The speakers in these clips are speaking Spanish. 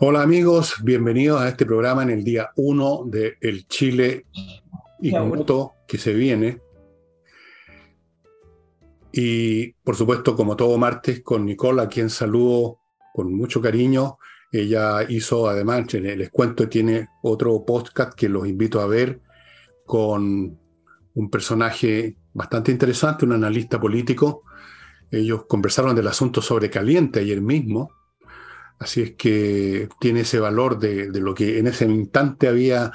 Hola amigos, bienvenidos a este programa en el día 1 de El Chile y Junto que se viene. Y por supuesto, como todo martes, con Nicole, a quien saludo con mucho cariño. Ella hizo, además, les cuento, tiene otro podcast que los invito a ver con un personaje bastante interesante, un analista político. Ellos conversaron del asunto sobre caliente ayer mismo Así es que tiene ese valor de, lo que en ese instante había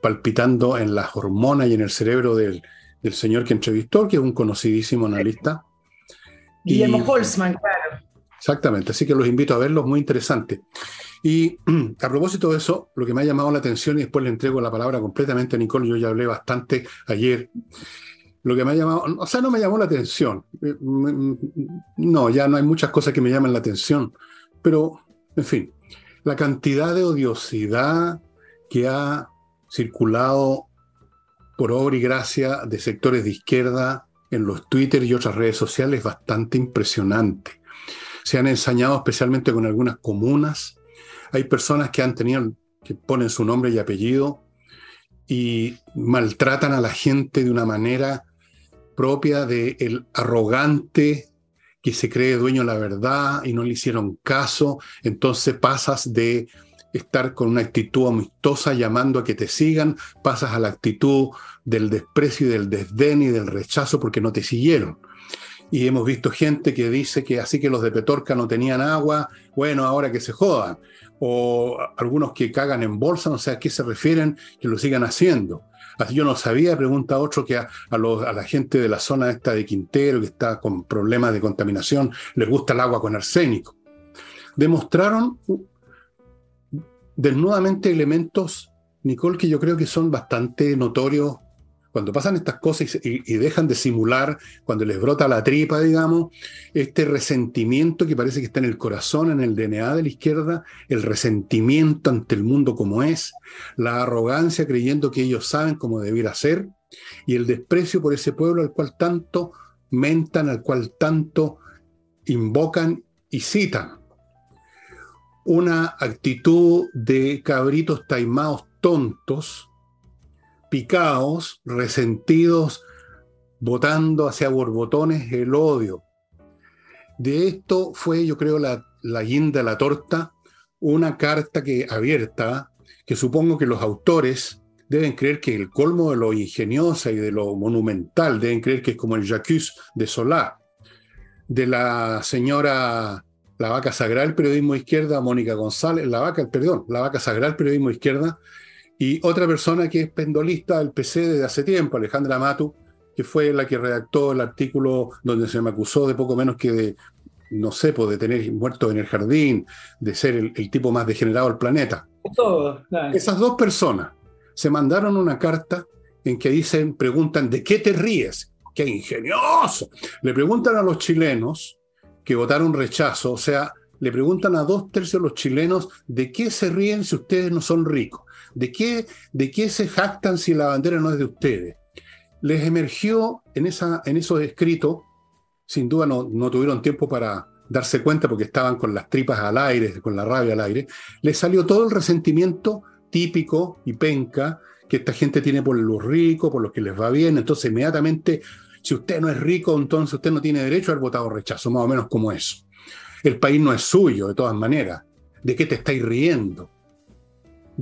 palpitando en las hormonas y en el cerebro del, señor que entrevistó, que es un conocidísimo analista. Guillermo Holzman, claro. Exactamente, así que los invito a verlos, muy interesante. Y a propósito de eso, lo que me ha llamado la atención, y después le entrego la palabra completamente a Nicole, yo ya hablé bastante ayer, lo que me ha llamado, o sea, no me llamó la atención. Eh, no, ya no hay muchas cosas que me llaman la atención, pero en fin, la cantidad de odiosidad que ha circulado por obra y gracia de sectores de izquierda en los Twitter y otras redes sociales es bastante impresionante. Se han ensañado especialmente con algunas comunas. Hay personas que han tenido, que ponen su nombre y apellido y maltratan a la gente de una manera propia del el arrogante que se cree dueño de la verdad y no le hicieron caso, entonces pasas de estar con una actitud amistosa llamando a que te sigan, pasas a la actitud del desprecio y del desdén y del rechazo porque no te siguieron. Y hemos visto gente que dice que así que los de Petorca no tenían agua, bueno, ahora que se jodan. O algunos que cagan en bolsa, no sé a qué se refieren, que lo sigan haciendo. Así yo no sabía, pregunta otro, que a, la gente de la zona esta de Quintero, que está con problemas de contaminación, les gusta el agua con arsénico. Demostraron desnudamente elementos, Nicole, que yo creo que son bastante notorios cuando pasan estas cosas y, dejan de simular, cuando les brota la tripa, digamos, este resentimiento que parece que está en el corazón, en el DNA de la izquierda, el resentimiento ante el mundo como es, la arrogancia creyendo que ellos saben cómo debiera ser, y el desprecio por ese pueblo al cual tanto mentan, al cual tanto invocan y citan. Una actitud de cabritos taimados tontos, picados, resentidos, botando hacia borbotones el odio. De esto fue, yo creo, la, la guinda, la torta, una carta que abierta, que supongo que los autores deben creer que el colmo de lo ingeniosa y de lo monumental, deben creer que es como el Jacques de Solá, de la señora La Vaca Sagrada, el periodismo izquierda, Mónica González, La Vaca, perdón, La Vaca Sagrada, el periodismo izquierda, y otra persona que es pendolista del PC desde hace tiempo, Alejandra Matu, que fue la que redactó el artículo donde se me acusó de poco menos que de, no sé, pues, de tener muertos en el jardín, de ser el, tipo más degenerado del planeta. Todo, Esas dos personas se mandaron una carta en que dicen, preguntan, ¿de qué te ríes? ¡Qué ingenioso! Le preguntan a los chilenos que votaron rechazo, o sea, le preguntan a dos tercios de los chilenos, ¿de qué se ríen si ustedes no son ricos? ¿De qué, ¿De qué se jactan si la bandera no es de ustedes? Les emergió en, esa, en esos escritos, sin duda no, no tuvieron tiempo para darse cuenta porque estaban con las tripas al aire, con la rabia al aire, les salió todo el resentimiento típico y penca que esta gente tiene por los ricos, por los que les va bien. Entonces, inmediatamente, si usted no es rico, entonces usted no tiene derecho a haber votado rechazo, más o menos como eso. El país no es suyo, de todas maneras. ¿De qué te estáis riendo?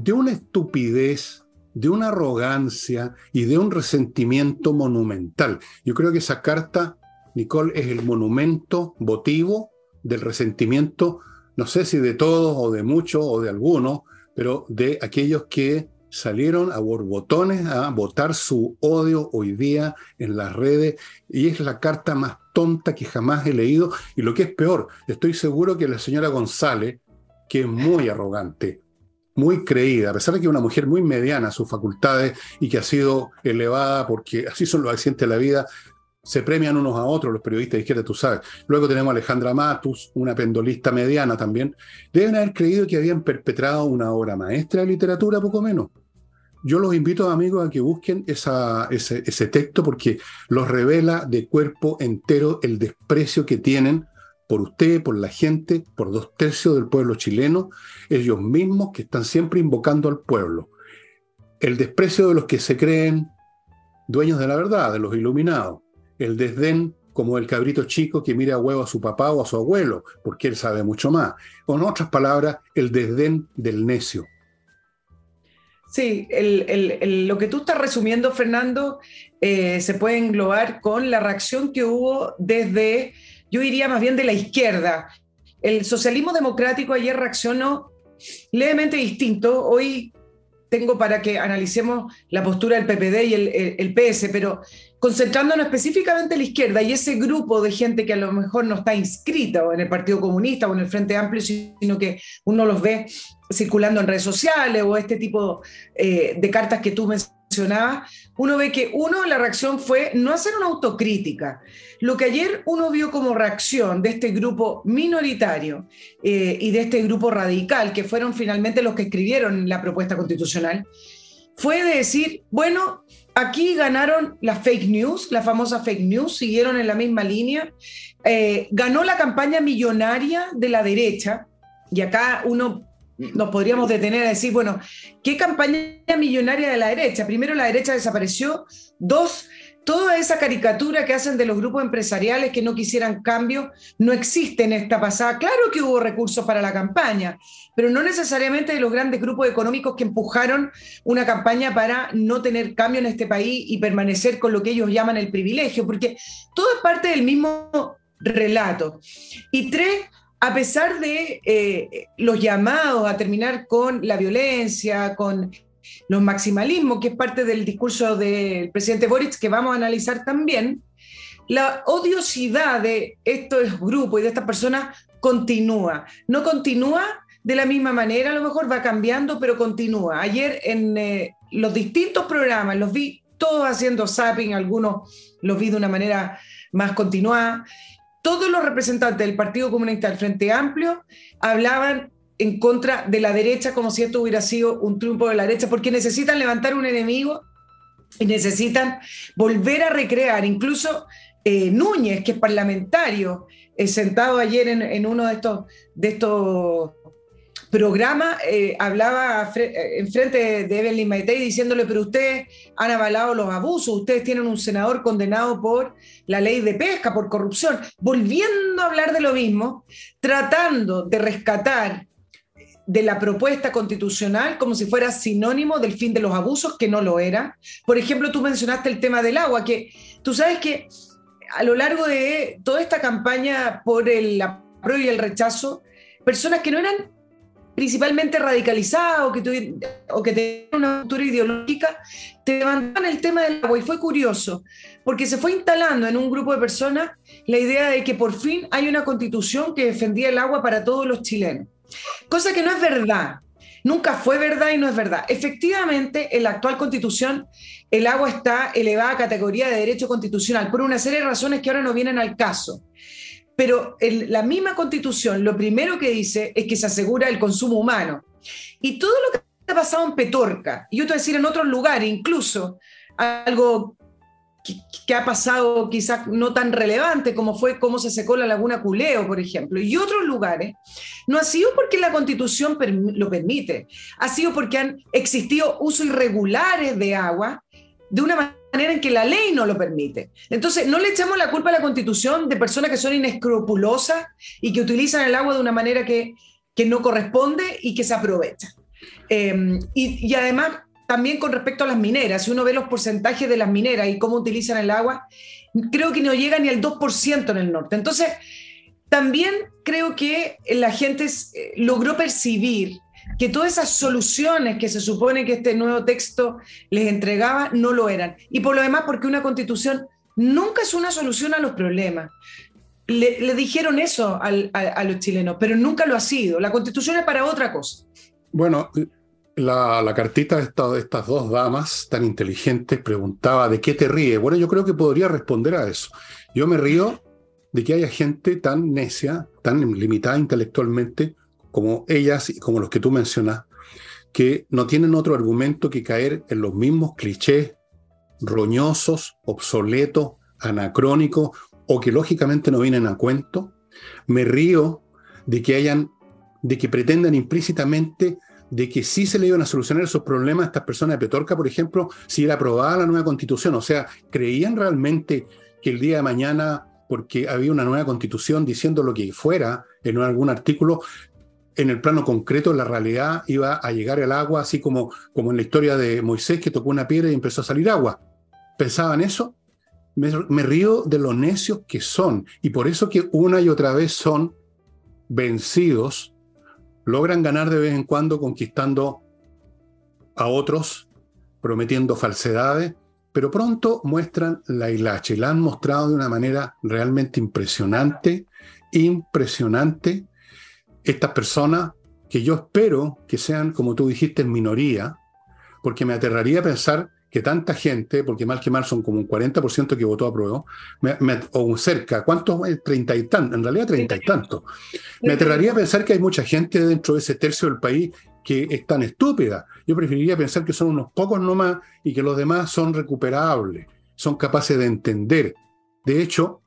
De una estupidez, de una arrogancia y de un resentimiento monumental. Yo creo que esa carta, Nicole, es el monumento votivo del resentimiento, no sé si de todos o de muchos o de algunos, pero de aquellos que salieron a borbotones a votar su odio hoy día en las redes y es la carta más tonta que jamás he leído y lo que es peor, estoy seguro que la señora González, que es muy arrogante, muy creída, a pesar de que es una mujer muy mediana a sus facultades y que ha sido elevada porque así son los accidentes de la vida, se premian unos a otros los periodistas de izquierda, tú sabes. Luego tenemos a Alejandra Matus, una pendolista mediana también. Deben haber creído que habían perpetrado una obra maestra de literatura, poco menos. Yo los invito, amigos, a que busquen esa, ese, ese texto porque los revela de cuerpo entero el desprecio que tienen por usted, por la gente, por dos tercios del pueblo chileno, ellos mismos que están siempre invocando al pueblo. El desprecio de los que se creen dueños de la verdad, de los iluminados. El desdén como el cabrito chico que mira a huevo a su papá o a su abuelo, porque él sabe mucho más. Con otras palabras, el desdén del necio. Sí, lo que tú estás resumiendo, Fernando, eh, se puede englobar con la reacción que hubo desde, yo diría más bien de la izquierda. El socialismo democrático ayer reaccionó levemente distinto. Hoy tengo para que analicemos la postura del PPD y el, PS, pero concentrándonos específicamente en la izquierda y ese grupo de gente que a lo mejor no está inscrita en el Partido Comunista o en el Frente Amplio, sino que uno los ve circulando en redes sociales o este tipo eh, de cartas que tú uno ve que uno, la reacción fue no hacer una autocrítica. Lo que ayer uno vio como reacción de este grupo minoritario eh, y de este grupo radical, que fueron finalmente los que escribieron la propuesta constitucional, fue de decir, bueno, aquí ganaron las fake news, la famosa fake news, siguieron en la misma línea, eh, ganó la campaña millonaria de la derecha, y acá uno nos podríamos detener a decir, bueno, ¿qué campaña millonaria de la derecha? Primero, la derecha desapareció. Dos, toda esa caricatura que hacen de los grupos empresariales que no quisieran cambio no existe en esta pasada. Claro que hubo recursos para la campaña, pero no necesariamente de los grandes grupos económicos que empujaron una campaña para no tener cambio en este país y permanecer con lo que ellos llaman el privilegio, porque todo es parte del mismo relato. Y tres, a pesar de eh, los llamados a terminar con la violencia, con los maximalismos, que es parte del discurso del presidente Boric, que vamos a analizar también, la odiosidad de estos grupos y de estas personas continúa. No continúa de la misma manera, a lo mejor va cambiando, pero continúa. Ayer en eh, los distintos programas los vi todos haciendo zapping, algunos los vi de una manera más continuada todos los representantes del Partido Comunista del Frente Amplio hablaban en contra de la derecha como si esto hubiera sido un triunfo de la derecha, porque necesitan levantar un enemigo y necesitan volver a recrear. Incluso eh, Núñez, que es parlamentario, eh, sentado ayer en, en, uno de estos, de estos programa eh, hablaba eh, en frente de Evelyn Maitei diciéndole, pero ustedes han avalado los abusos, ustedes tienen un senador condenado por la ley de pesca, por corrupción, volviendo a hablar de lo mismo, tratando de rescatar de la propuesta constitucional como si fuera sinónimo del fin de los abusos, que no lo era. Por ejemplo, tú mencionaste el tema del agua, que tú sabes que a lo largo de toda esta campaña por el apruebo y el rechazo, personas que no eran principalmente radicalizada que, o que tenían una cultura ideológica, te levantaban el tema del agua. Y fue curioso, porque se fue instalando en un grupo de personas la idea de que por fin hay una constitución que defendía el agua para todos los chilenos. Cosa que no es verdad. Nunca fue verdad y no es verdad. Efectivamente, en la actual constitución, el agua está elevada a categoría de derecho constitucional por una serie de razones que ahora no vienen al caso. Pero la misma constitución lo primero que dice es que se asegura el consumo humano. Y todo lo que ha pasado en Petorca, y yo te voy a decir en otros lugares, incluso algo que, ha pasado quizás no tan relevante como fue cómo se secó la laguna Culeo, por ejemplo, y otros lugares, no ha sido porque la constitución lo permite, ha sido porque han existido usos irregulares de agua de una manera en que la ley no lo permite. Entonces, no le echamos la culpa a la constitución de personas que son inescrupulosas y que utilizan el agua de una manera que, que no corresponde y que se aprovecha. Eh, y, y, además, también con respecto a las mineras, si uno ve los porcentajes de las mineras y cómo utilizan el agua, creo que no llega ni al 2% en el norte. Entonces, también creo que la gente eh, logró percibir que todas esas soluciones que se supone que este nuevo texto les entregaba no lo eran. Y por lo demás, porque una constitución nunca es una solución a los problemas. Le, dijeron eso a, los chilenos, pero nunca lo ha sido. La constitución es para otra cosa. Bueno, la, cartita de, de, estas dos damas tan inteligentes preguntaba, ¿de qué te ríes? Bueno, yo creo que podría responder a eso. Yo me río de que haya gente tan necia, tan limitada intelectualmente, como ellas y como los que tú mencionas, que no tienen otro argumento que caer en los mismos clichés roñosos, obsoletos, anacrónicos o que lógicamente no vienen a cuento. Me río de que hayan, de que pretendan implícitamente de que sí se le iban a solucionar esos problemas a estas personas de Petorca, por ejemplo, si era aprobada la nueva constitución. O sea, ¿creían realmente que el día de mañana, porque había una nueva constitución diciendo lo que fuera en algún artículo, en el plano concreto, la realidad iba a llegar el agua, así como, como en la historia de Moisés que tocó una piedra y empezó a salir agua. ¿Pensaban eso? Me, me río de lo necios que son y por eso que una y otra vez son vencidos, logran ganar de vez en cuando conquistando a otros, prometiendo falsedades, pero pronto muestran la hilacha y la han mostrado de una manera realmente impresionante, impresionante, estas personas que yo espero que sean, como tú dijiste, en minoría, porque me aterraría pensar que tanta gente, porque mal que mal son como un 40% que votó a prueba, o cerca, ¿cuántos? Treinta y tantos, en realidad treinta y tantos. Me aterraría pensar que hay mucha gente dentro de ese tercio del país que es tan estúpida. Yo preferiría pensar que son unos pocos nomás y que los demás son recuperables, son capaces de entender. De hecho,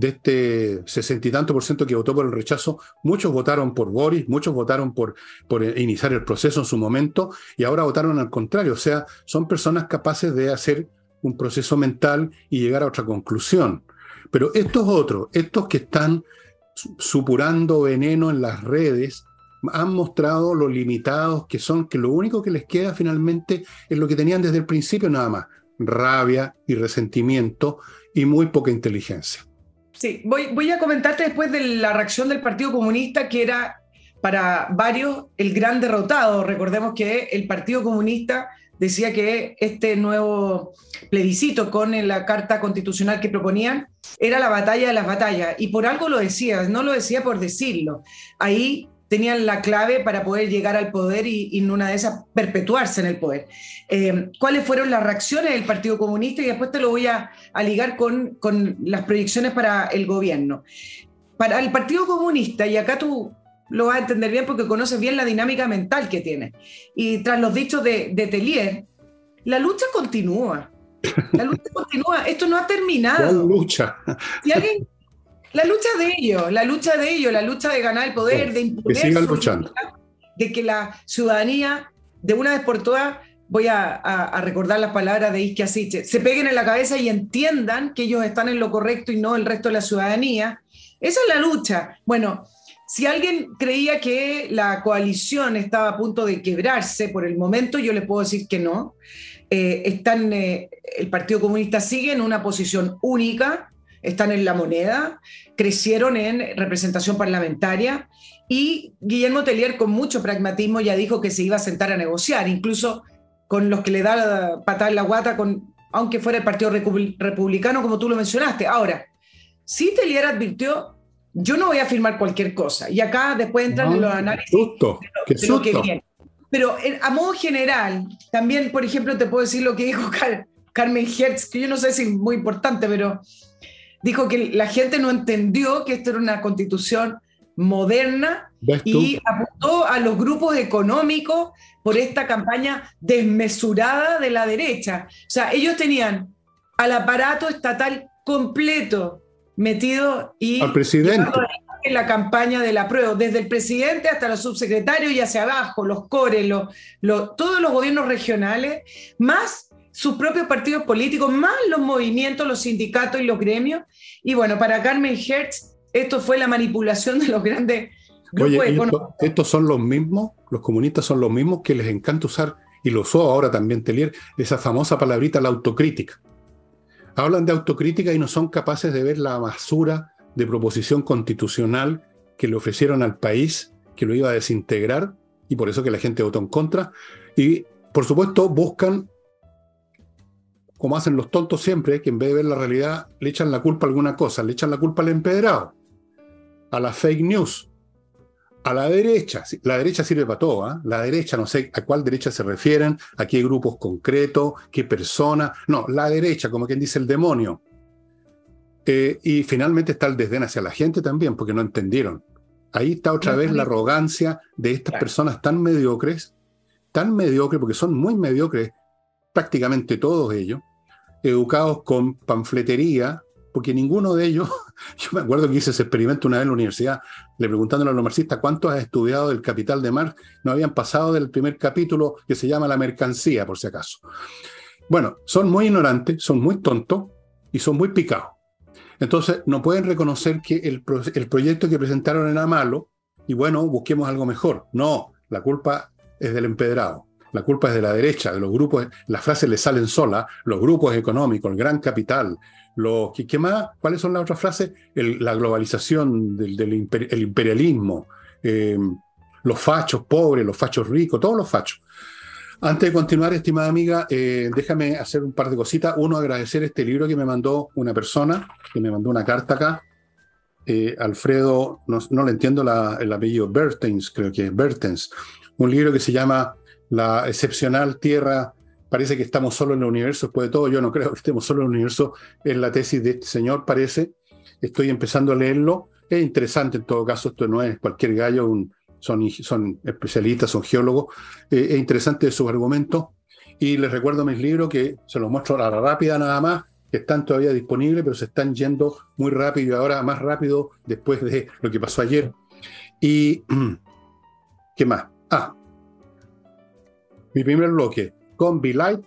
de este sesenta y tanto por ciento que votó por el rechazo, muchos votaron por Boris, muchos votaron por, por iniciar el proceso en su momento y ahora votaron al contrario. O sea, son personas capaces de hacer un proceso mental y llegar a otra conclusión. Pero estos otros, estos que están supurando veneno en las redes, han mostrado lo limitados que son, que lo único que les queda finalmente es lo que tenían desde el principio nada más, rabia y resentimiento y muy poca inteligencia. Sí, voy, a comentarte después de la reacción del Partido Comunista, que era para varios el gran derrotado. Recordemos que el Partido Comunista decía que este nuevo plebiscito con la carta constitucional que proponían era la batalla de las batallas. Y por algo lo decía, no lo decía por decirlo. Ahí tenían la clave para poder llegar al poder y, en una de esas perpetuarse en el poder. Eh, ¿Cuáles fueron las reacciones del Partido Comunista? Y después te lo voy a, ligar con, con, las proyecciones para el gobierno. Para el Partido Comunista, y acá tú lo vas a entender bien porque conoces bien la dinámica mental que tiene, y tras los dichos de, de Telier, la lucha continúa. La lucha continúa. Esto no ha terminado. ¿Cuál lucha? Si alguien la lucha de ellos, la lucha de ellos, la lucha de ganar el poder, de imponer. De que la ciudadanía, de una vez por todas, voy a, recordar las palabras de Asiche, se peguen en la cabeza y entiendan que ellos están en lo correcto y no el resto de la ciudadanía. Esa es la lucha. Bueno, si alguien creía que la coalición estaba a punto de quebrarse por el momento, yo le puedo decir que no. Eh, están, eh, el Partido Comunista sigue en una posición única, están en la moneda, crecieron en representación parlamentaria y Guillermo Tellier con mucho pragmatismo ya dijo que se iba a sentar a negociar, incluso con los que le da la patada en la guata, con, aunque fuera el Partido Republicano, como tú lo mencionaste. Ahora, si Tellier advirtió, yo no voy a firmar cualquier cosa, y acá después entran en los análisis de, lo, que viene. Pero a modo general, también, por ejemplo, te puedo decir lo que dijo Carmen Hertz, que yo no sé si es muy importante, pero dijo que la gente no entendió que esto era una constitución moderna y apuntó a los grupos económicos por esta campaña desmesurada de la derecha. O sea, ellos tenían al aparato estatal completo metido y al presidente en la campaña de la prueba, desde el presidente hasta los subsecretarios y hacia abajo, los cores, todos los gobiernos regionales, más sus propios partidos políticos, más los movimientos, los sindicatos y los gremios. Y bueno, para Carmen Hertz, esto fue la manipulación de los grandes grupos económicos. estos son los mismos, los comunistas son los mismos que les encanta usar, y lo usó ahora también Telier, esa famosa palabrita, la autocrítica. Hablan de autocrítica y no son capaces de ver la basura de proposición constitucional que le ofrecieron al país, que lo iba a desintegrar, y por eso que la gente votó en contra. Y por supuesto buscan como hacen los tontos siempre, que en vez de ver la realidad le echan la culpa a alguna cosa, le echan la culpa al empedrado, a la fake news, a la derecha. La derecha sirve para todo, ¿ah? La derecha, no sé a cuál derecha se refieren, a qué grupos concretos, qué personas. No, la derecha, como quien dice el demonio. Eh, y finalmente está el desdén hacia la gente también, porque no entendieron. Ahí está otra vez la arrogancia de estas personas tan mediocres tan mediocre, porque son muy mediocres prácticamente todos ellos, educados con panfletería, porque ninguno de ellos, yo me acuerdo que hice ese experimento una vez en la universidad, le preguntándole a los marxistas cuántos has estudiado del Capital de Marx, no habían pasado del primer capítulo que se llama La mercancía, por si acaso. Bueno, son muy ignorantes, son muy tontos y son muy picados. Entonces, no pueden reconocer que el, el proyecto que presentaron era malo y bueno, busquemos algo mejor. No, la culpa es del empedrado. La culpa es de la derecha, de los grupos, las frases le salen solas, los grupos económicos, el gran capital, los, ¿qué, más? ¿Cuáles son las otras frases? la globalización, del, el imperialismo, em, los fachos pobres, los fachos ricos, todos los fachos. Antes de continuar, estimada amiga, eh, déjame hacer un par de cositas. Uno, agradecer este libro que me mandó una persona, que me mandó una carta acá. Eh, Alfredo, no, le entiendo el apellido, Bertens, creo que es Bertens. Un libro que se llama La excepcional tierra parece que estamos solo en el universo después de todo. Yo no creo que estemos solo en el universo. Es la tesis de este señor, parece. Estoy empezando a leerlo. Es interesante en todo caso. Esto no es cualquier gallo, son, son especialistas, son geólogos. Eh, es interesante su argumento. Y les recuerdo mis libros que se los muestro a la rápida nada más, que están todavía disponibles, pero se están yendo muy rápido y ahora más rápido después de lo que pasó ayer. Y, ¿qué más? Ah, mi primer bloque, con Light,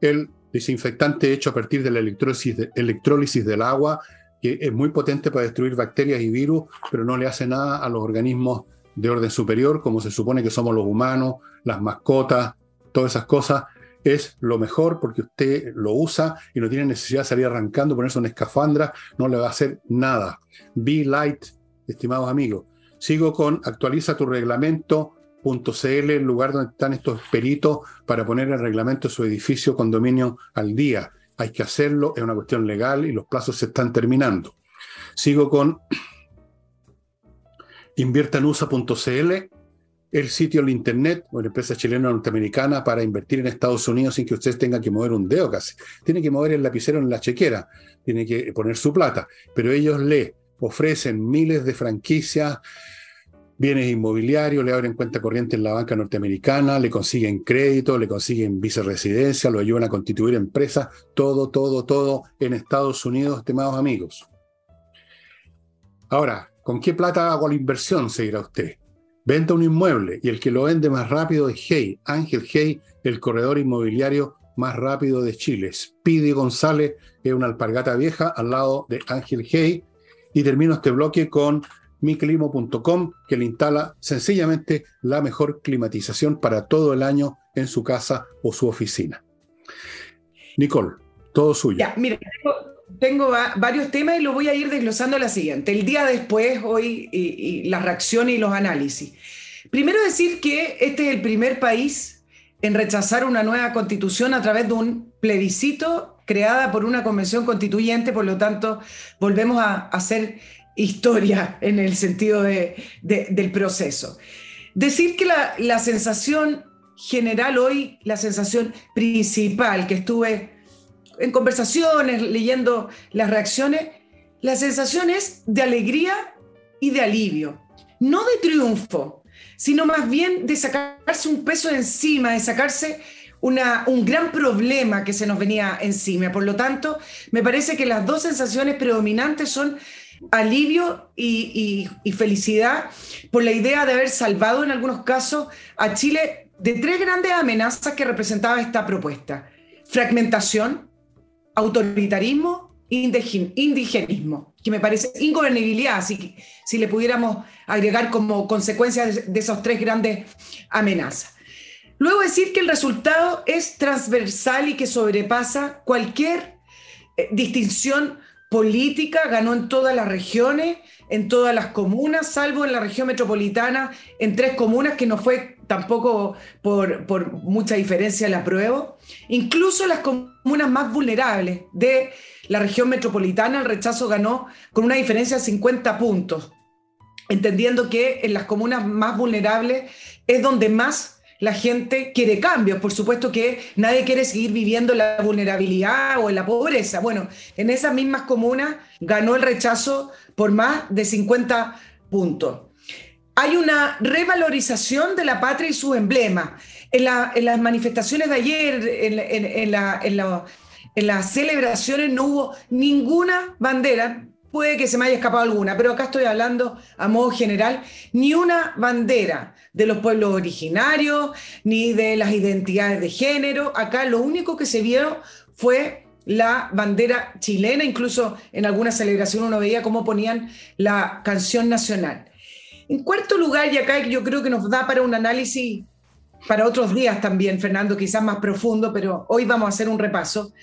el desinfectante hecho a partir de la electrólisis, del agua, que es muy potente para destruir bacterias y virus, pero no le hace nada a los organismos de orden superior, como se supone que somos los humanos, las mascotas, todas esas cosas. Es lo mejor porque usted lo usa y no tiene necesidad de salir arrancando, ponerse una escafandra, no le va a hacer nada. Be Light, estimados amigos. Sigo con actualiza tu reglamento .cl, el lugar donde están estos peritos para poner el reglamento de su edificio condominio al día. Hay que hacerlo, es una cuestión legal y los plazos se están terminando. Sigo con inviertanusa.cl, el sitio en internet, una empresa chilena norteamericana para invertir en Estados Unidos sin que usted tenga que mover un dedo casi. Tiene que mover el lapicero en la chequera, tiene que poner su plata, pero ellos le ofrecen miles de franquicias bienes inmobiliarios, le abren cuenta corriente en la banca norteamericana, le consiguen crédito, le consiguen viceresidencia, lo ayudan a constituir empresas, todo, todo, todo en Estados Unidos, estimados amigos. Ahora, ¿con qué plata hago la inversión? Se dirá usted. Venta un inmueble y el que lo vende más rápido es Hey, Ángel Hey, el corredor inmobiliario más rápido de Chile. Speedy González es una alpargata vieja al lado de Ángel Hey. Y termino este bloque con miclimo.com, que le instala sencillamente la mejor climatización para todo el año en su casa o su oficina. Nicole, todo suyo. Mira, tengo, varios temas y lo voy a ir desglosando a la siguiente. El día después, hoy, y las reacciones y los análisis. Primero decir que este es el primer país en rechazar una nueva constitución a través de un plebiscito creada por una convención constituyente, por lo tanto, volvemos a hacer historia en el sentido del proceso. Decir que la, sensación general hoy, la sensación principal que estuve en conversaciones, leyendo las reacciones, la sensación es de alegría y de alivio, no de triunfo, sino más bien de sacarse un peso encima, de sacarse una, un gran problema que se nos venía encima. Por lo tanto, me parece que las dos sensaciones predominantes son alivio y, felicidad por la idea de haber salvado en algunos casos a Chile de tres grandes amenazas que representaba esta propuesta. Fragmentación, autoritarismo indigenismo, que me parece ingobernabilidad, si, si le pudiéramos agregar como consecuencia de esas tres grandes amenazas. Luego decir que el resultado es transversal y que sobrepasa cualquier eh, distinción política, ganó en todas las regiones, en todas las comunas, salvo en la región metropolitana, en tres comunas que no fue tampoco por, mucha diferencia la prueba. Incluso las comunas más vulnerables de la región metropolitana, el rechazo ganó con una diferencia de 50 puntos, entendiendo que en las comunas más vulnerables es donde más la gente quiere cambios. Por supuesto que nadie quiere seguir viviendo en la vulnerabilidad o en la pobreza. Bueno, en esas mismas comunas ganó el rechazo por más de 50 puntos. Hay una revalorización de la patria y su emblema. En, las manifestaciones de ayer, en las celebraciones, no hubo ninguna bandera, puede que se me haya escapado alguna, pero acá estoy hablando a modo general, ni una bandera de los pueblos originarios, ni de las identidades de género. Acá lo único que se vio fue la bandera chilena, incluso en alguna celebración uno veía cómo ponían la canción nacional. En cuarto lugar, y acá yo creo que nos da para un análisis para otros días también, Fernando, quizás más profundo, pero hoy vamos a hacer un repaso.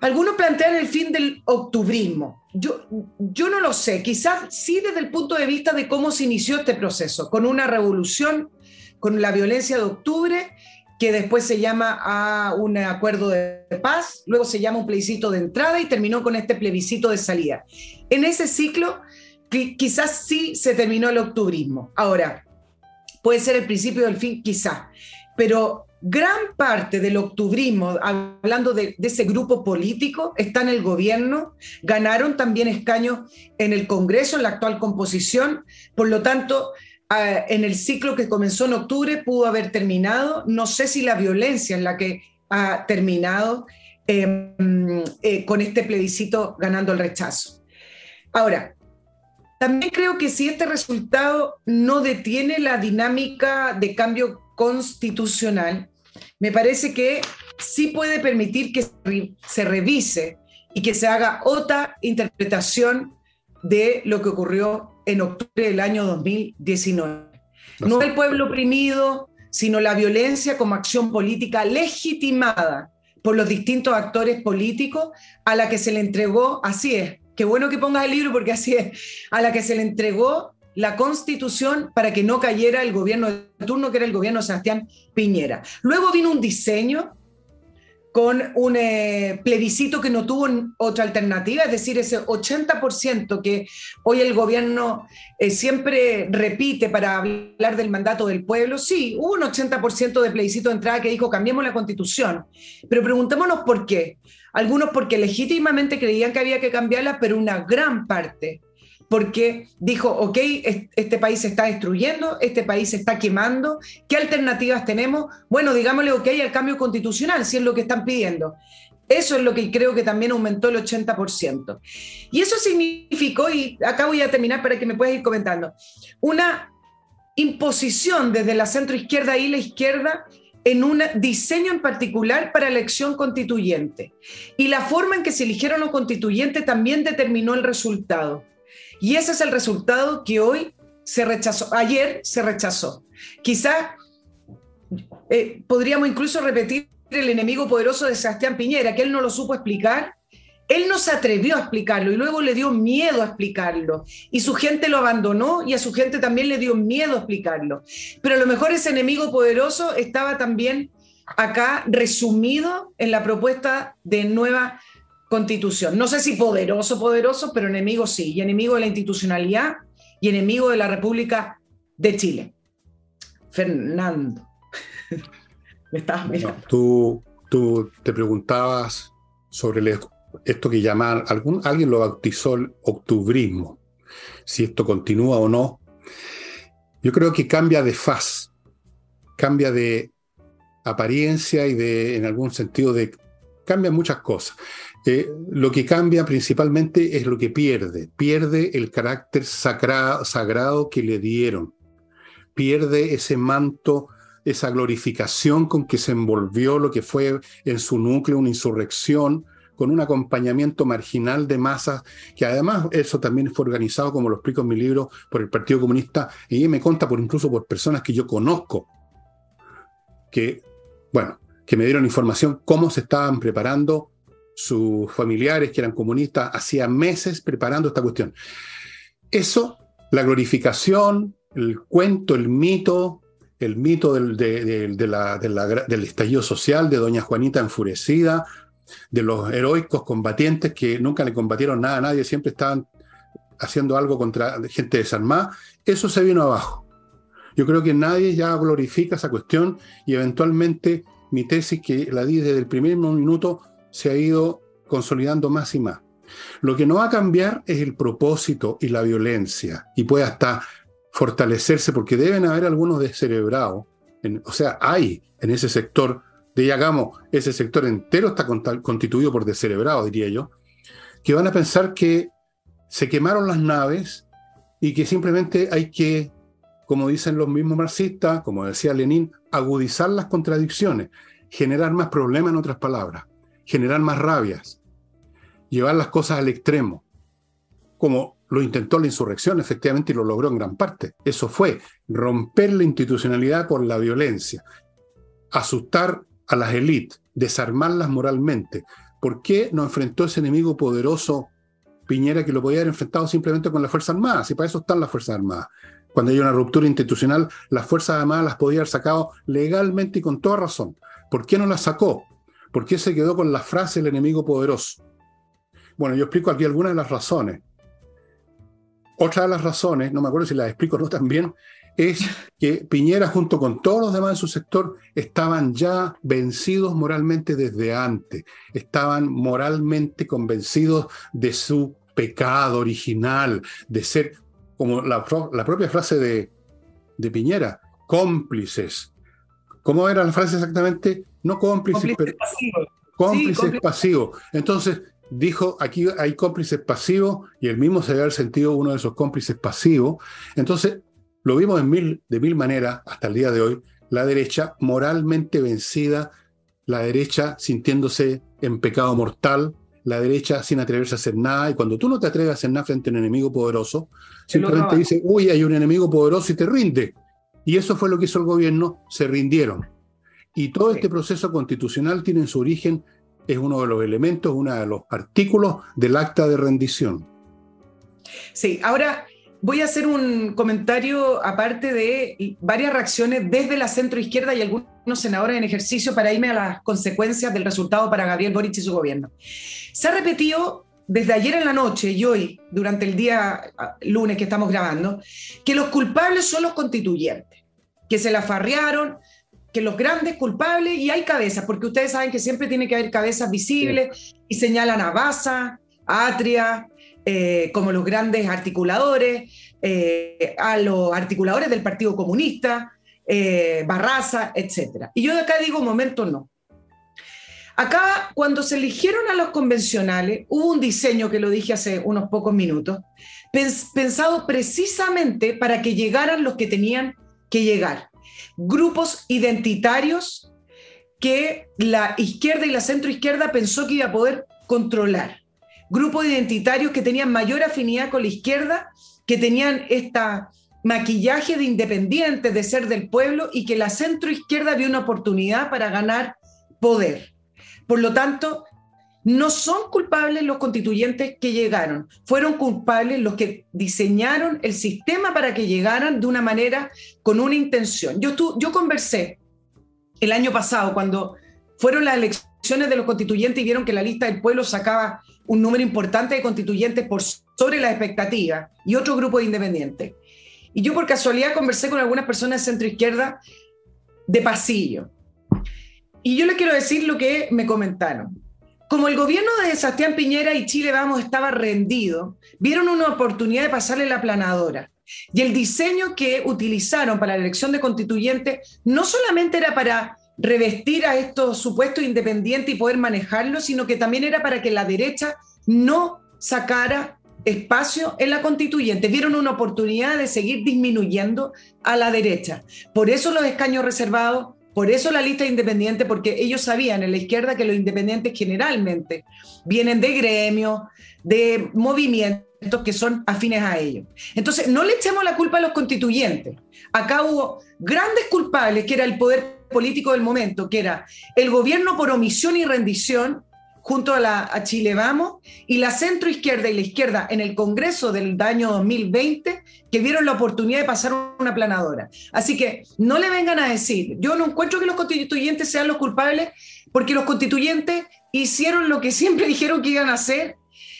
Algunos plantean el fin del octubrismo. Yo, yo no lo sé, quizás sí desde el punto de vista de cómo se inició este proceso, con una revolución, con la violencia de octubre, que después se llama a un acuerdo de paz, luego se llama un plebiscito de entrada y terminó con este plebiscito de salida. En ese ciclo, quizás sí se terminó el octubrismo. Ahora, puede ser el principio del fin, quizás, pero gran parte del octubrismo, hablando de, ese grupo político, está en el gobierno, ganaron también escaños en el Congreso, en la actual composición, por lo tanto, en el ciclo que comenzó en octubre pudo haber terminado, no sé si la violencia en la que ha terminado em, eh, con este plebiscito ganando el rechazo. Ahora, también creo que si este resultado no detiene la dinámica de cambio constitucional, me parece que sí puede permitir que se revise y que se haga otra interpretación de lo que ocurrió en octubre del año 2019. No el pueblo oprimido, sino la violencia como acción política legitimada por los distintos actores políticos a la que se le entregó, así es, qué bueno que pongas el libro porque así es, a la que se le entregó la constitución para que no cayera el gobierno de turno, que era el gobierno de Sebastián Piñera. Luego vino un diseño con un eh, plebiscito que no tuvo otra alternativa, es decir, ese 80% que hoy el gobierno eh, siempre repite para hablar del mandato del pueblo. Sí, hubo un 80% de plebiscito de entrada que dijo cambiemos la constitución, pero preguntémonos por qué. Algunos porque legítimamente creían que había que cambiarla, pero una gran parte porque dijo, ok, este país se está destruyendo, este país se está quemando, ¿qué alternativas tenemos? Bueno, digámosle ok al cambio constitucional, si es lo que están pidiendo. Eso es lo que creo que también aumentó el 80%. Y eso significó, y acá voy a terminar para que me puedas ir comentando, una imposición desde la centro izquierda y la izquierda en un diseño en particular para elección constituyente. Y la forma en que se eligieron los constituyentes también determinó el resultado. Y ese es el resultado que hoy se rechazó, ayer se rechazó. Quizá eh, podríamos incluso repetir el enemigo poderoso de Sebastián Piñera, que él no lo supo explicar, él no se atrevió a explicarlo y luego le dio miedo a explicarlo. Y su gente lo abandonó y a su gente también le dio miedo a explicarlo. Pero a lo mejor ese enemigo poderoso estaba también acá resumido en la propuesta de nueva constitución. No sé si poderoso, poderoso, pero enemigo sí, y enemigo de la institucionalidad y enemigo de la República de Chile. Fernando, me estabas mirando. tú, tú te preguntabas sobre esto que llaman, algún, alguien lo bautizó el octubrismo, si esto continúa o no. Yo creo que cambia de faz, cambia de apariencia y de, en algún sentido, de, cambia muchas cosas. Eh, lo que cambia principalmente es lo que pierde. Pierde el carácter sagrado que le dieron. Pierde ese manto, esa glorificación con que se envolvió lo que fue en su núcleo una insurrección, con un acompañamiento marginal de masas, que además eso también fue organizado, como lo explico en mi libro, por el Partido Comunista, y me conta por incluso por personas que yo conozco, que, bueno, que me dieron información cómo se estaban preparando sus familiares que eran comunistas hacía meses preparando esta cuestión. Eso, la glorificación, el cuento, el mito, el mito del, del estallido social, de doña Juanita enfurecida, de los heroicos combatientes que nunca le combatieron nada a nadie, siempre estaban haciendo algo contra gente desarmada, eso se vino abajo. Yo creo que nadie ya glorifica esa cuestión y eventualmente mi tesis que la di desde el primer minuto se ha ido consolidando más y más. Lo que no va a cambiar es el propósito y la violencia, y puede hasta fortalecerse, porque deben haber algunos descerebrados o sea, hay en ese sector, de hagamos, ese sector entero está constituido por descerebrados, diría yo, que van a pensar que se quemaron las naves y que simplemente hay que, como dicen los mismos marxistas, como decía Lenin, agudizar las contradicciones, generar más problemas en otras palabras, generar más rabias, llevar las cosas al extremo, como lo intentó la insurrección efectivamente y lo logró en gran parte. Eso fue romper la institucionalidad por la violencia, asustar a las élites, desarmarlas moralmente. ¿Por qué no enfrentó ese enemigo poderoso Piñera que lo podía haber enfrentado simplemente con las Fuerzas Armadas? Y para eso están las Fuerzas Armadas. Cuando hay una ruptura institucional, las Fuerzas Armadas las podía haber sacado legalmente y con toda razón. ¿Por qué no las sacó? ¿Por qué se quedó con la frase el enemigo poderoso? Bueno, yo explico aquí algunas de las razones. Otra de las razones, no me acuerdo si las explico o no también, es que Piñera junto con todos los demás de su sector estaban ya vencidos moralmente desde antes, estaban moralmente convencidos de su pecado original, de ser, como la, propia frase de, de, Piñera, cómplices. ¿Cómo era la frase exactamente? No cómplices, pero cómplices pasivos. Entonces, dijo, aquí hay cómplices pasivos y él mismo se debe haber sentido uno de esos cómplices pasivos. Entonces, lo vimos en mil, de mil maneras hasta el día de hoy, la derecha moralmente vencida, la derecha sintiéndose en pecado mortal, la derecha sin atreverse a hacer nada, y cuando tú no te atreves a hacer nada frente a un enemigo poderoso, simplemente dice, uy, hay un enemigo poderoso y te rinde. Y eso fue lo que hizo el gobierno, se rindieron. Y todo este proceso constitucional tiene su origen es uno de los elementos, uno de los artículos del acta de rendición. Sí, ahora voy a hacer un comentario aparte de varias reacciones desde la centroizquierda y algunos senadores en ejercicio para irme a las consecuencias del resultado para Gabriel Boric y su gobierno. Se ha repetido desde ayer en la noche y hoy, durante el día ah, lunes que estamos grabando, que los culpables son los constituyentes, que se la farrearon, que los grandes culpables, y hay cabezas, porque ustedes saben que siempre tiene que haber cabezas visibles, y señalan a Baza, a Atria, eh, como los grandes articuladores, eh, a los articuladores del Partido Comunista, eh, Barraza, etc. Y yo de acá digo, momento no. Acá, cuando se eligieron a los convencionales, hubo un diseño, que lo dije hace unos pocos minutos, pensado precisamente para que llegaran los que tenían que llegar grupos identitarios que la izquierda y la centroizquierda pensó que iba a poder controlar. Grupos identitarios que tenían mayor afinidad con la izquierda, que tenían esta maquillaje de independientes, de ser del pueblo, y que la centroizquierda vio una oportunidad para ganar poder. Por lo tanto, no son culpables los constituyentes que llegaron, fueron culpables los que diseñaron el sistema para que llegaran de una manera con una intención. Yo, yo conversé el año pasado cuando fueron las elecciones de los constituyentes y vieron que la lista del pueblo sacaba un número importante de constituyentes por sobre la expectativa y otro grupo de independientes. Y yo por casualidad conversé con algunas personas de centro izquierda de pasillo. Y yo les quiero decir lo que me comentaron como el gobierno de Sebastián Piñera y Chile Vamos estaba rendido, vieron una oportunidad de pasarle la planadora. Y el diseño que utilizaron para la elección de constituyentes no solamente era para revestir a estos supuestos independientes y poder manejarlos, sino que también era para que la derecha no sacara espacio en la constituyente. Vieron una oportunidad de seguir disminuyendo a la derecha. Por eso los escaños reservados, por eso la lista independiente, porque ellos sabían en la izquierda que los independientes generalmente vienen de gremios, de movimientos que son afines a ellos. Entonces, no le echemos la culpa a los constituyentes. Acá hubo grandes culpables, que era el poder político del momento, que era el gobierno por omisión y rendición, junto a, la, a Chile Vamos, y la centro izquierda y la izquierda en el Congreso del año 2020, que vieron la oportunidad de pasar una planadora. Así que no le vengan a decir, yo no encuentro que los constituyentes sean los culpables, porque los constituyentes hicieron lo que siempre dijeron que iban a hacer.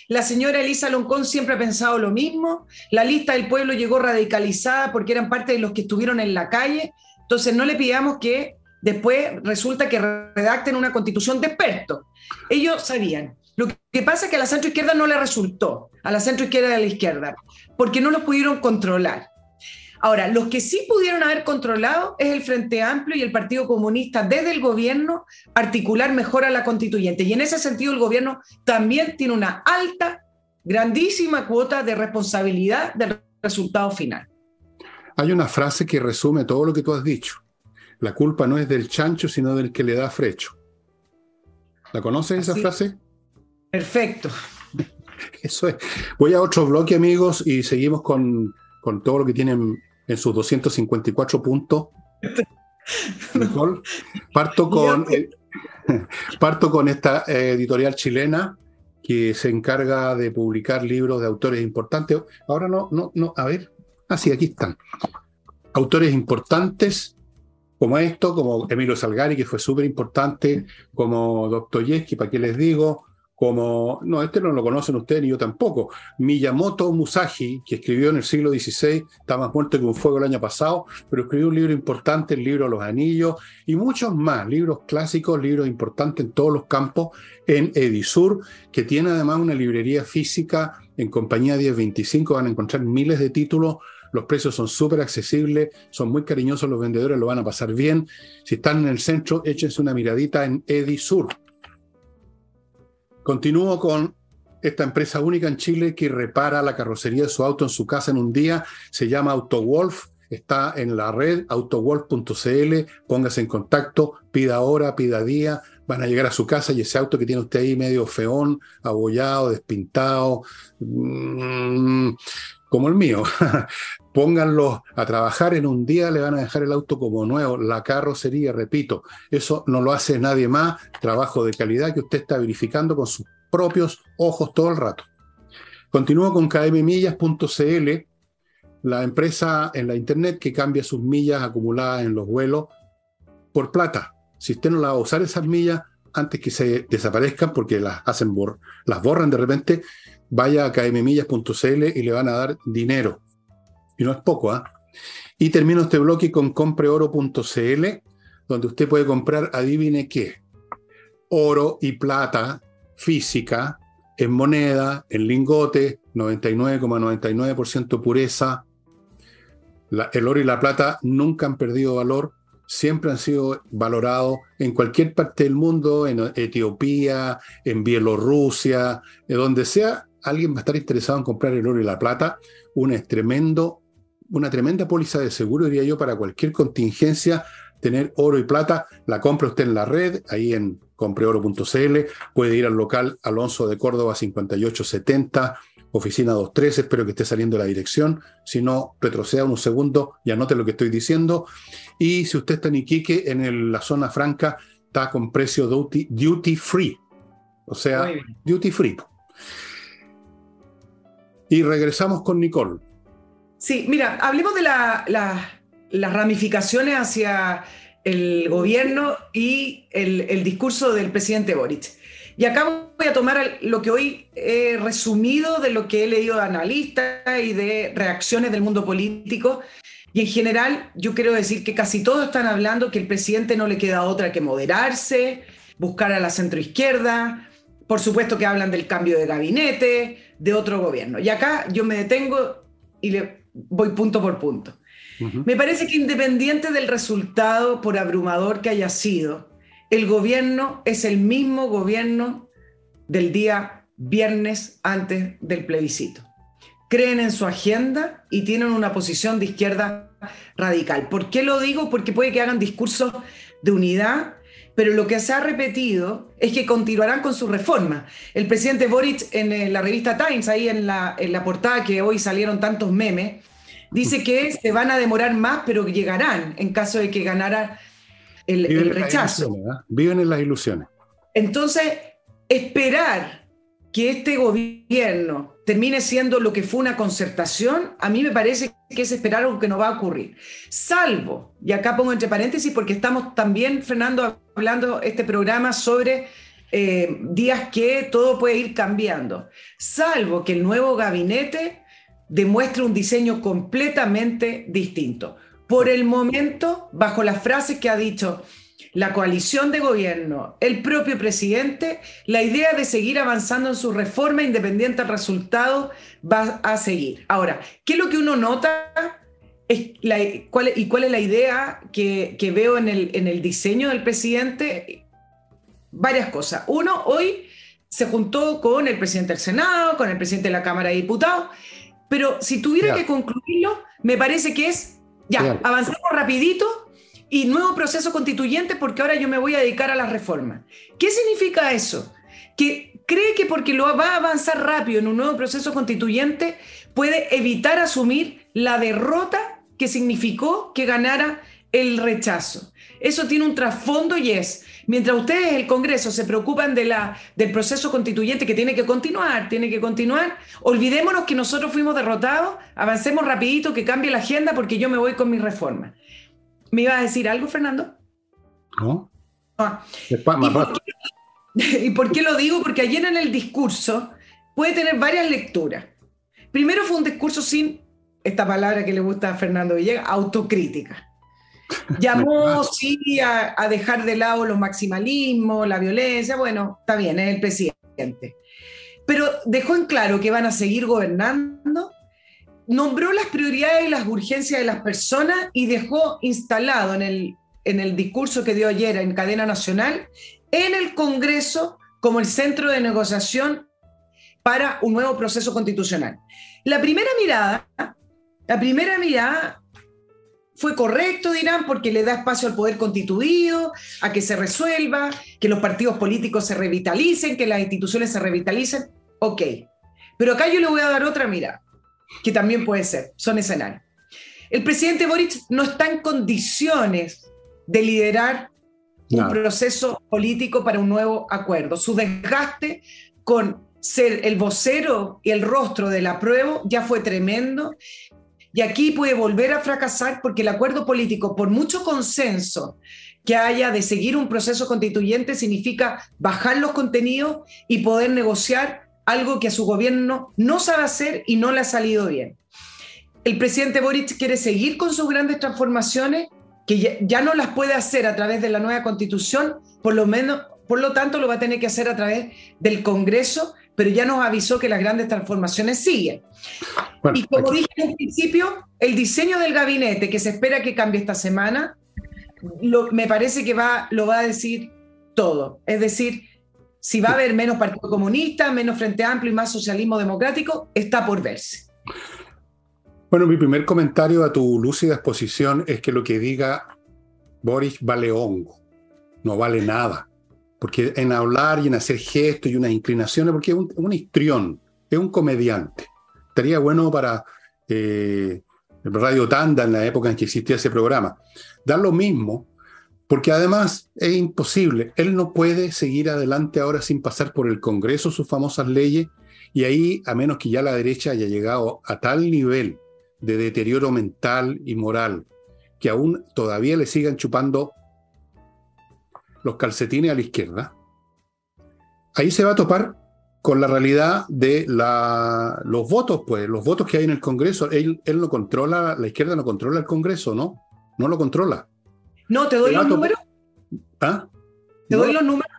La señora Elisa Loncón siempre ha pensado lo mismo. La lista del pueblo llegó radicalizada porque eran parte de los que estuvieron en la calle. Entonces no le pidamos que después resulta que redacten una constitución de expertos. Ellos sabían. Lo que pasa es que a la centro izquierda no le resultó, a la centro izquierda y a la izquierda, porque no los pudieron controlar. Ahora, los que sí pudieron haber controlado es el Frente Amplio y el Partido Comunista desde el gobierno articular mejor a la constituyente. Y en ese sentido el gobierno también tiene una alta, grandísima cuota de responsabilidad del resultado final. Hay una frase que resume todo lo que tú has dicho. La culpa no es del chancho, sino del que le da frecho. ¿La conoces esa frase? Perfecto. Eso es. Voy a otro bloque, amigos, y seguimos con, todo lo que tienen en sus 254 puntos. parto con, parto con esta eh, editorial chilena que se encarga de publicar libros de autores importantes. Ahora no, no, no, a ver. Ah, sí, aquí están. Autores importantes como esto, como Emilio Salgari, que fue súper importante, como Dostoyevsky, ¿para qué les digo? Como, no, este no lo conocen ustedes ni yo tampoco, Miyamoto Musashi, que escribió en el siglo XVI, está más muerto que un fuego el año pasado, pero escribió un libro importante, el libro Los Anillos, y muchos más, libros clásicos, libros importantes en todos los campos, en Edisur, que tiene además una librería física en compañía 1025, van a encontrar miles de títulos los precios son súper accesibles, son muy cariñosos los vendedores, lo van a pasar bien. Si están en el centro, échense una miradita en Edisur. Continúo con esta empresa única en Chile que repara la carrocería de su auto en su casa en un día. Se llama AutoWolf. Está en la red autowolf.cl. Póngase en contacto, pida hora, pida día. Van a llegar a su casa y ese auto que tiene usted ahí medio feón, abollado, despintado, mmm, como el mío. Pónganlo a trabajar en un día, le van a dejar el auto como nuevo, la carrocería, repito, eso no lo hace nadie más, trabajo de calidad que usted está verificando con sus propios ojos todo el rato. Continúo con kmmillas.cl, la empresa en la internet que cambia sus millas acumuladas en los vuelos por plata. Si usted no la va a usar esas millas antes que se desaparezcan porque las hacen las borran de repente, vaya a kmmillas.cl y le van a dar dinero. Y no es poco, ¿ah? Y termino este bloque con compreoro.cl, donde usted puede comprar, adivine qué, oro y plata física en moneda, en lingote, 99,99% pureza. el oro y la plata nunca han perdido valor, siempre han sido valorados en cualquier parte del mundo, en Etiopía, en Bielorrusia, donde sea, alguien va a estar interesado en comprar el oro y la plata, un tremendo, una tremenda póliza de seguro, diría yo, para cualquier contingencia, tener oro y plata, la compra usted en la red, ahí en compreoro.cl, puede ir al local Alonso de Córdoba 5870, oficina 213, espero que esté saliendo la dirección, si no, retroceda un segundo y anote lo que estoy diciendo. Y si usted está en Iquique, en la zona franca, está con precio duty, duty free, o sea, duty free. Y regresamos con Nicole. Sí, mira, hablemos de las ramificaciones hacia el gobierno y el, discurso del presidente Boric. Y acá voy a tomar lo que hoy he resumido de lo que he leído de analistas y de reacciones del mundo político. Y en general, yo quiero decir que casi todos están hablando que el presidente no le queda otra que moderarse, buscar a la centroizquierda. Por supuesto que hablan del cambio de gabinete, de otro gobierno. Y acá yo me detengo y le voy punto por punto. Me parece que independiente del resultado, por abrumador que haya sido, el gobierno es el mismo gobierno del día viernes antes del plebiscito. Creen en su agenda y tienen una posición de izquierda radical. ¿Por qué lo digo? Porque puede que hagan discursos de unidad, pero lo que se ha repetido es que continuarán con su reforma. El presidente Boric en eh, la revista Times, ahí en la, en la portada que hoy salieron tantos memes, dice que se van a demorar más, pero llegarán en caso de que ganara el, rechazo. ¿ah? Viven en las ilusiones. Entonces, esperar que este gobierno termine siendo lo que fue una concertación, a mí me parece que es esperar algo que no va a ocurrir. Salvo, y acá pongo entre paréntesis porque estamos también, Fernando, hablando este programa sobre eh, días que todo puede ir cambiando. Salvo que el nuevo gabinete demuestre un diseño completamente distinto. Por el momento, bajo las frases que ha dicho la coalición de gobierno, el propio presidente, la idea de seguir avanzando en su reforma independiente del resultado va a seguir. Ahora, ¿qué es lo que uno nota? cuál, ¿Y cuál es la idea que, veo en el, en el diseño del presidente? Varias cosas. Uno, hoy se juntó con el presidente del Senado, con el presidente de la Cámara de Diputados, pero si tuviera que concluirlo, me parece que es, ya, avancemos rapidito y nuevo proceso constituyente porque ahora yo me voy a dedicar a la reforma. ¿Qué significa eso? Que cree que porque lo va a avanzar rápido en un nuevo proceso constituyente puede evitar asumir la derrota que significó que ganara el rechazo. Eso tiene un trasfondo y es, mientras ustedes, el Congreso, se preocupan de la, del proceso constituyente que tiene que continuar, tiene que continuar, olvidémonos que nosotros fuimos derrotados, avancemos rapidito, que cambie la agenda porque yo me voy con mi reforma. ¿Me iba a decir algo, Fernando? No. Ah. ¿Y por qué lo digo? Porque ayer en el discurso puede tener varias lecturas. Primero fue un discurso sin esta palabra que le gusta a Fernando Villegas, autocrítica. Llamó, sí, a, a, dejar de lado los maximalismos, la violencia, bueno, está bien, es el presidente. Pero dejó en claro que van a seguir gobernando, nombró las prioridades y las urgencias de las personas y dejó instalado en el, en el discurso que dio ayer en cadena nacional, en el Congreso como el centro de negociación para un nuevo proceso constitucional. La primera mirada, la primera mirada fue correcto, dirán, porque le da espacio al poder constituido, a que se resuelva, que los partidos políticos se revitalicen, que las instituciones se revitalicen. Ok. Pero acá yo le voy a dar otra mirada, que también puede ser, son escenarios. El presidente Boric no está en condiciones de liderar un proceso político para un nuevo acuerdo. Su desgaste con ser el vocero y el rostro del apruebo ya fue tremendo y aquí puede volver a fracasar porque el acuerdo político, por mucho consenso que haya de seguir un proceso constituyente, significa bajar los contenidos y poder negociar algo que a su gobierno no sabe hacer y no le ha salido bien. El presidente Boric quiere seguir con sus grandes transformaciones, que ya, no las puede hacer a través de la nueva constitución, por lo menos, por lo tanto lo va a tener que hacer a través del Congreso pero ya nos avisó que las grandes transformaciones siguen. y como dije en principio, el diseño del gabinete que se espera que cambie esta semana, me parece que va, lo va a decir todo. Es decir, si va a haber menos Partido Comunista, menos Frente Amplio y más socialismo democrático, está por verse. Bueno, mi primer comentario a tu lúcida exposición es que lo que diga Boris vale hongo, no vale nada. Porque en hablar y en hacer gestos y unas inclinaciones, porque es un, histrión, es un comediante. Estaría bueno para eh, Radio Tanda en la época en que existía ese programa. Dar lo mismo, porque además es imposible. Él no puede seguir adelante ahora sin pasar por el Congreso sus famosas leyes y ahí, a menos que ya la derecha haya llegado a tal nivel de deterioro mental y moral que aún todavía le sigan chupando los calcetines a la izquierda, ahí se va a topar con la realidad de los votos, pues, los votos que hay en el Congreso. Él no controla, la izquierda no controla el Congreso, ¿no? No lo controla. No, te doy los números. ¿Ah? ¿Te doy los números?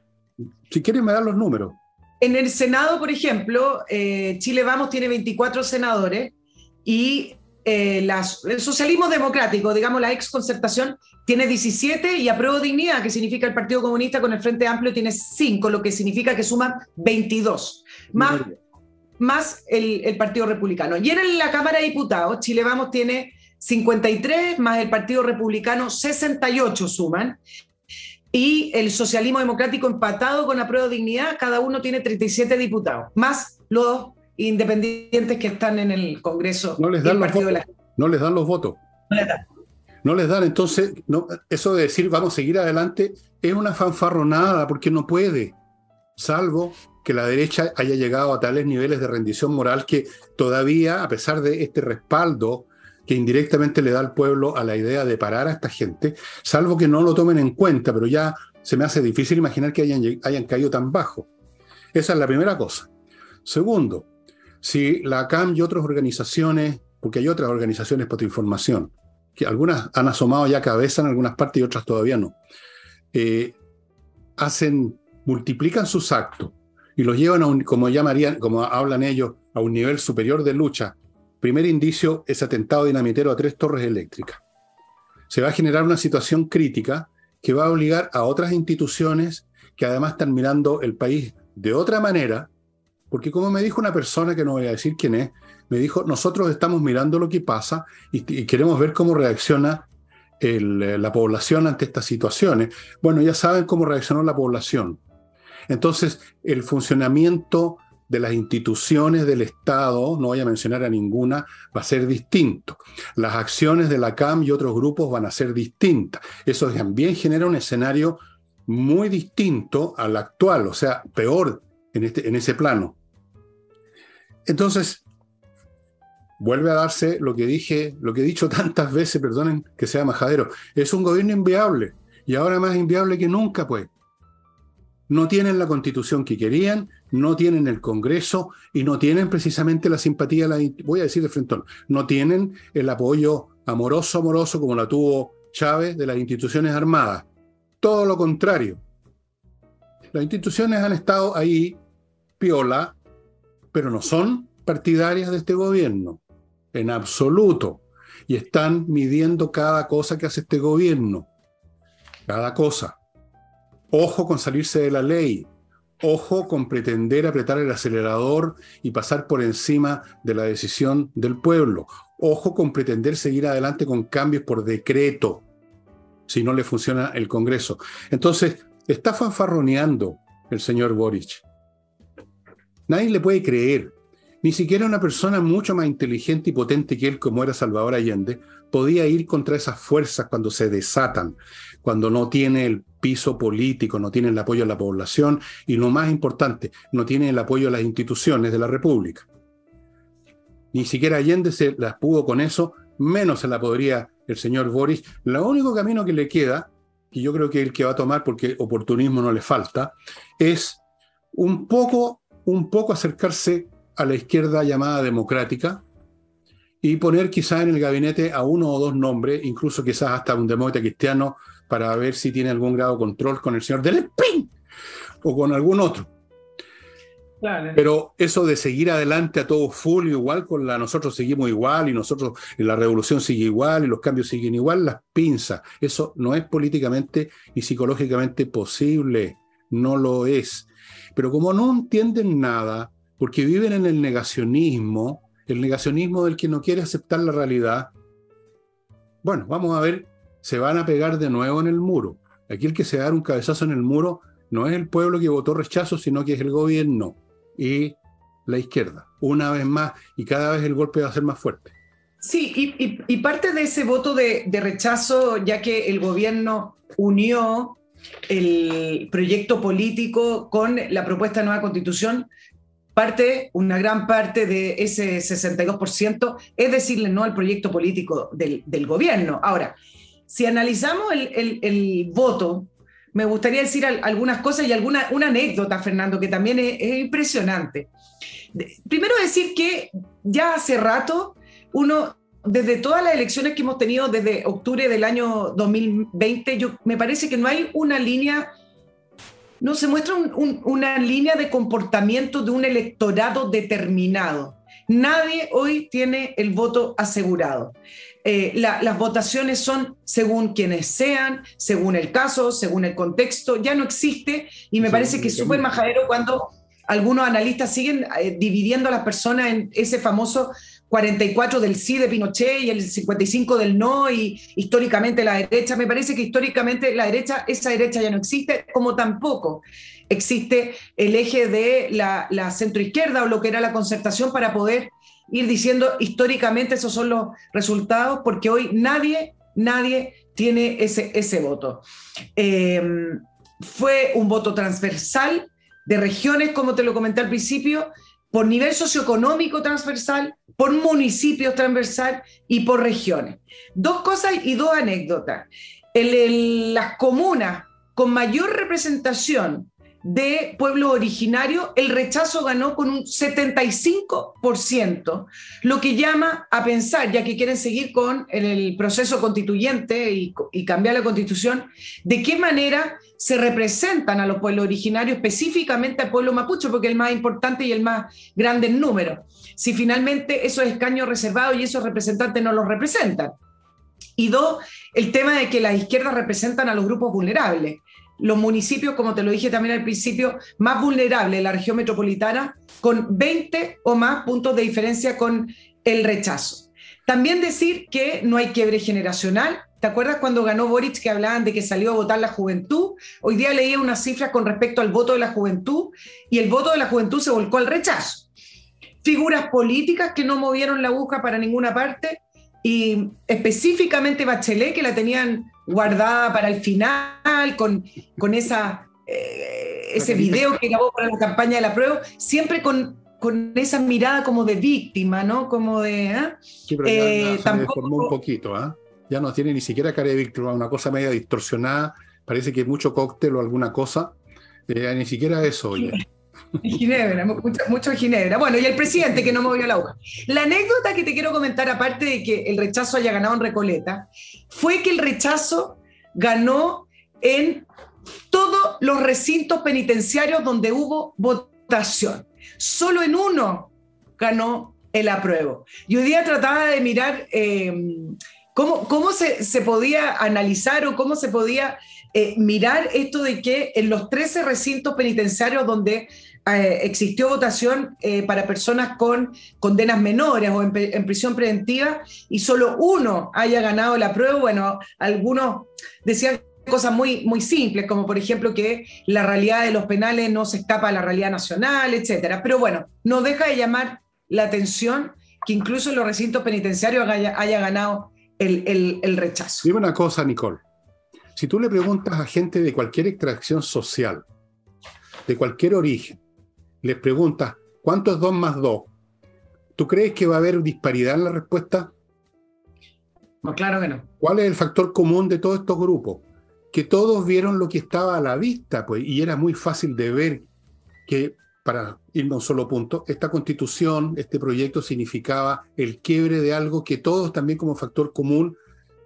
Si quieres, me dan los números. En el Senado, por ejemplo, eh, Chile Vamos tiene 24 senadores y eh, el socialismo democrático, digamos la ex concertación, tiene 17 y apruebo dignidad, que significa el Partido Comunista con el Frente Amplio tiene 5, lo que significa que suman 22, más, más el, el, Partido Republicano. Y en la Cámara de Diputados, Chile Vamos tiene 53, más el Partido Republicano 68 suman. Y el socialismo democrático empatado con apruebo dignidad, cada uno tiene 37 diputados, más los independientes que están en el Congreso. No les dan, los votos, no les dan los votos. No les dan. No les dan. Entonces, no, eso de decir vamos a seguir adelante es una fanfarronada porque no puede, salvo que la derecha haya llegado a tales niveles de rendición moral que todavía, a pesar de este respaldo que indirectamente le da al pueblo a la idea de parar a esta gente, salvo que no lo tomen en cuenta, pero ya se me hace difícil imaginar que hayan, caído tan bajo. Esa es la primera cosa. Segundo, si la CAM y otras organizaciones, porque hay otras organizaciones para información, que algunas han asomado ya cabeza en algunas partes y otras todavía no, eh, hacen, multiplican sus actos y los llevan a un, como llamarían, como hablan ellos, a un nivel superior de lucha, Primer indicio, ese atentado dinamitero a tres torres eléctricas. Se va a generar una situación crítica que va a obligar a otras instituciones que además están mirando el país de otra manera, porque como me dijo una persona que no voy a decir quién es, me dijo, nosotros estamos mirando lo que pasa y, queremos ver cómo reacciona la población ante estas situaciones. Bueno, ya saben cómo reaccionó la población. Entonces, el funcionamiento de las instituciones del Estado, no voy a mencionar a ninguna, va a ser distinto. Las acciones de la CAM y otros grupos van a ser distintas. Eso también genera un escenario muy distinto al actual, o sea, peor en, este, en ese plano. Entonces, vuelve a darse lo que dije, lo que he dicho tantas veces, perdonen que sea majadero, es un gobierno inviable y ahora más inviable que nunca, pues no tienen la constitución que querían, no tienen el Congreso y no tienen precisamente la simpatía, la, voy a decir de frente, no tienen el apoyo amoroso, amoroso como la tuvo Chávez de las instituciones armadas. Todo lo contrario. Las instituciones han estado ahí, piola, pero no son partidarias de este gobierno, en absoluto. Y están midiendo cada cosa que hace este gobierno. Cada cosa. Ojo con salirse de la ley. Ojo con pretender apretar el acelerador y pasar por encima de la decisión del pueblo. Ojo con pretender seguir adelante con cambios por decreto si no le funciona el Congreso. Entonces, está fanfarroneando el señor Boric. Nadie le puede creer. Ni siquiera una persona mucho más inteligente y potente que él, como era Salvador Allende, podía ir contra esas fuerzas cuando se desatan, cuando no tiene el piso político, no tiene el apoyo de la población y lo más importante, no tiene el apoyo de las instituciones de la República. Ni siquiera Allende se las pudo con eso, menos se la podría el señor Boris. El único camino que le queda, y yo creo que el que va a tomar porque oportunismo no le falta, es un poco, un poco acercarse a la izquierda llamada democrática, y poner quizás en el gabinete a uno o dos nombres, incluso quizás hasta un demócrata cristiano, para ver si tiene algún grado de control con el señor del PIN o con algún otro. Pero eso de seguir adelante a todo full, igual con la nosotros seguimos igual y nosotros la revolución sigue igual y los cambios siguen igual, las pinzas, eso no es políticamente y psicológicamente posible, no lo es. Pero como no entienden nada, porque viven en el negacionismo, el negacionismo del que no quiere aceptar la realidad, bueno, vamos a ver, se van a pegar de nuevo en el muro. Aquí el que se da un cabezazo en el muro no es el pueblo que votó rechazo, sino que es el gobierno y la izquierda, una vez más, y cada vez el golpe va a ser más fuerte. Sí, y, parte de ese voto de, de rechazo, ya que el gobierno unió el proyecto político con la propuesta de nueva constitución, parte, una gran parte de ese 62% es decirle no al proyecto político del, gobierno. Ahora, si analizamos el, voto, me gustaría decir algunas cosas y alguna una anécdota, Fernando, que también es, impresionante. Primero decir que ya hace rato uno desde todas las elecciones que hemos tenido desde octubre del año 2020, yo, me parece que no hay una línea no, se muestra una línea de comportamiento de un electorado determinado. Nadie hoy tiene el voto asegurado. Eh, las votaciones son según quienes sean, según el caso, según el contexto, ya no existe y me parece que es súper majadero cuando algunos analistas siguen eh, dividiendo a las personas en ese famoso 44 del sí de Pinochet y el 55 del no y históricamente la derecha. Me parece que históricamente la derecha, esa derecha ya no existe, como tampoco existe el eje de la, la centroizquierda o lo que era la concertación para poder ir diciendo históricamente esos son los resultados, porque hoy nadie, nadie tiene ese, ese voto. Em, fue un voto transversal de regiones, como te lo comenté al principio, por nivel socioeconómico transversal, por municipios transversal y por regiones. Dos cosas y dos anécdotas. En las comunas con mayor representación de pueblo originario, el rechazo ganó con un 75%, lo que llama a pensar, ya que quieren seguir con el, proceso constituyente y, y, cambiar la constitución, de qué manera se representan a los pueblos originarios, específicamente al pueblo mapuche, porque es el más importante y el más grande en número. Si finalmente esos escaños reservados y esos representantes no los representan. Y dos, el tema de que las izquierdas representan a los grupos vulnerables los municipios, como te lo dije también al principio, más vulnerables la región metropolitana, con 20 o más puntos de diferencia con el rechazo. También decir que no hay quiebre generacional. ¿Te acuerdas cuando ganó Boric que hablaban de que salió a votar la juventud? Hoy día leía una cifra con respecto al voto de la juventud y el voto de la juventud se volcó al rechazo. Figuras políticas que no movieron la aguja para ninguna parte y específicamente Bachelet, que la tenían guardada para el final, con, con esa, eh, ese video que grabó para la campaña de la prueba, siempre con, con esa mirada como de víctima, ¿no? Como de... ¿ah? Sí, pero ya, eh, se tampoco... un poquito, ¿ah? Ya no tiene ni siquiera cara de víctima, una cosa media distorsionada, parece que mucho cóctel o alguna cosa, eh, ni siquiera eso, oye. Ginebra, mucho, Ginebra. Bueno, y el presidente que no movió la hoja. La anécdota que te quiero comentar, aparte de que el rechazo haya ganado en Recoleta, fue que el rechazo ganó en todos los recintos penitenciarios donde hubo votación. Solo en uno ganó el apruebo. Y hoy día trataba de mirar eh, cómo, cómo se, se, podía analizar o cómo se podía eh, mirar esto de que en los 13 recintos penitenciarios donde eh, existió votación eh, para personas con condenas menores o en, prisión preventiva y solo uno haya ganado la prueba, bueno, algunos decían cosas muy, muy simples, como por ejemplo que la realidad de los penales no se escapa a la realidad nacional, etcétera. Pero bueno, no deja de llamar la atención que incluso en los recintos penitenciarios haya, ganado el, el, el rechazo. Dime una cosa, Nicole. Si tú le preguntas a gente de cualquier extracción social, de cualquier origen, les preguntas, ¿cuánto es 2 más 2? ¿Tú crees que va a haber disparidad en la respuesta? No, claro que no. ¿Cuál es el factor común de todos estos grupos? Que todos vieron lo que estaba a la vista, pues, y era muy fácil de ver que, para irme a un solo punto, esta constitución, este proyecto significaba el quiebre de algo que todos también como factor común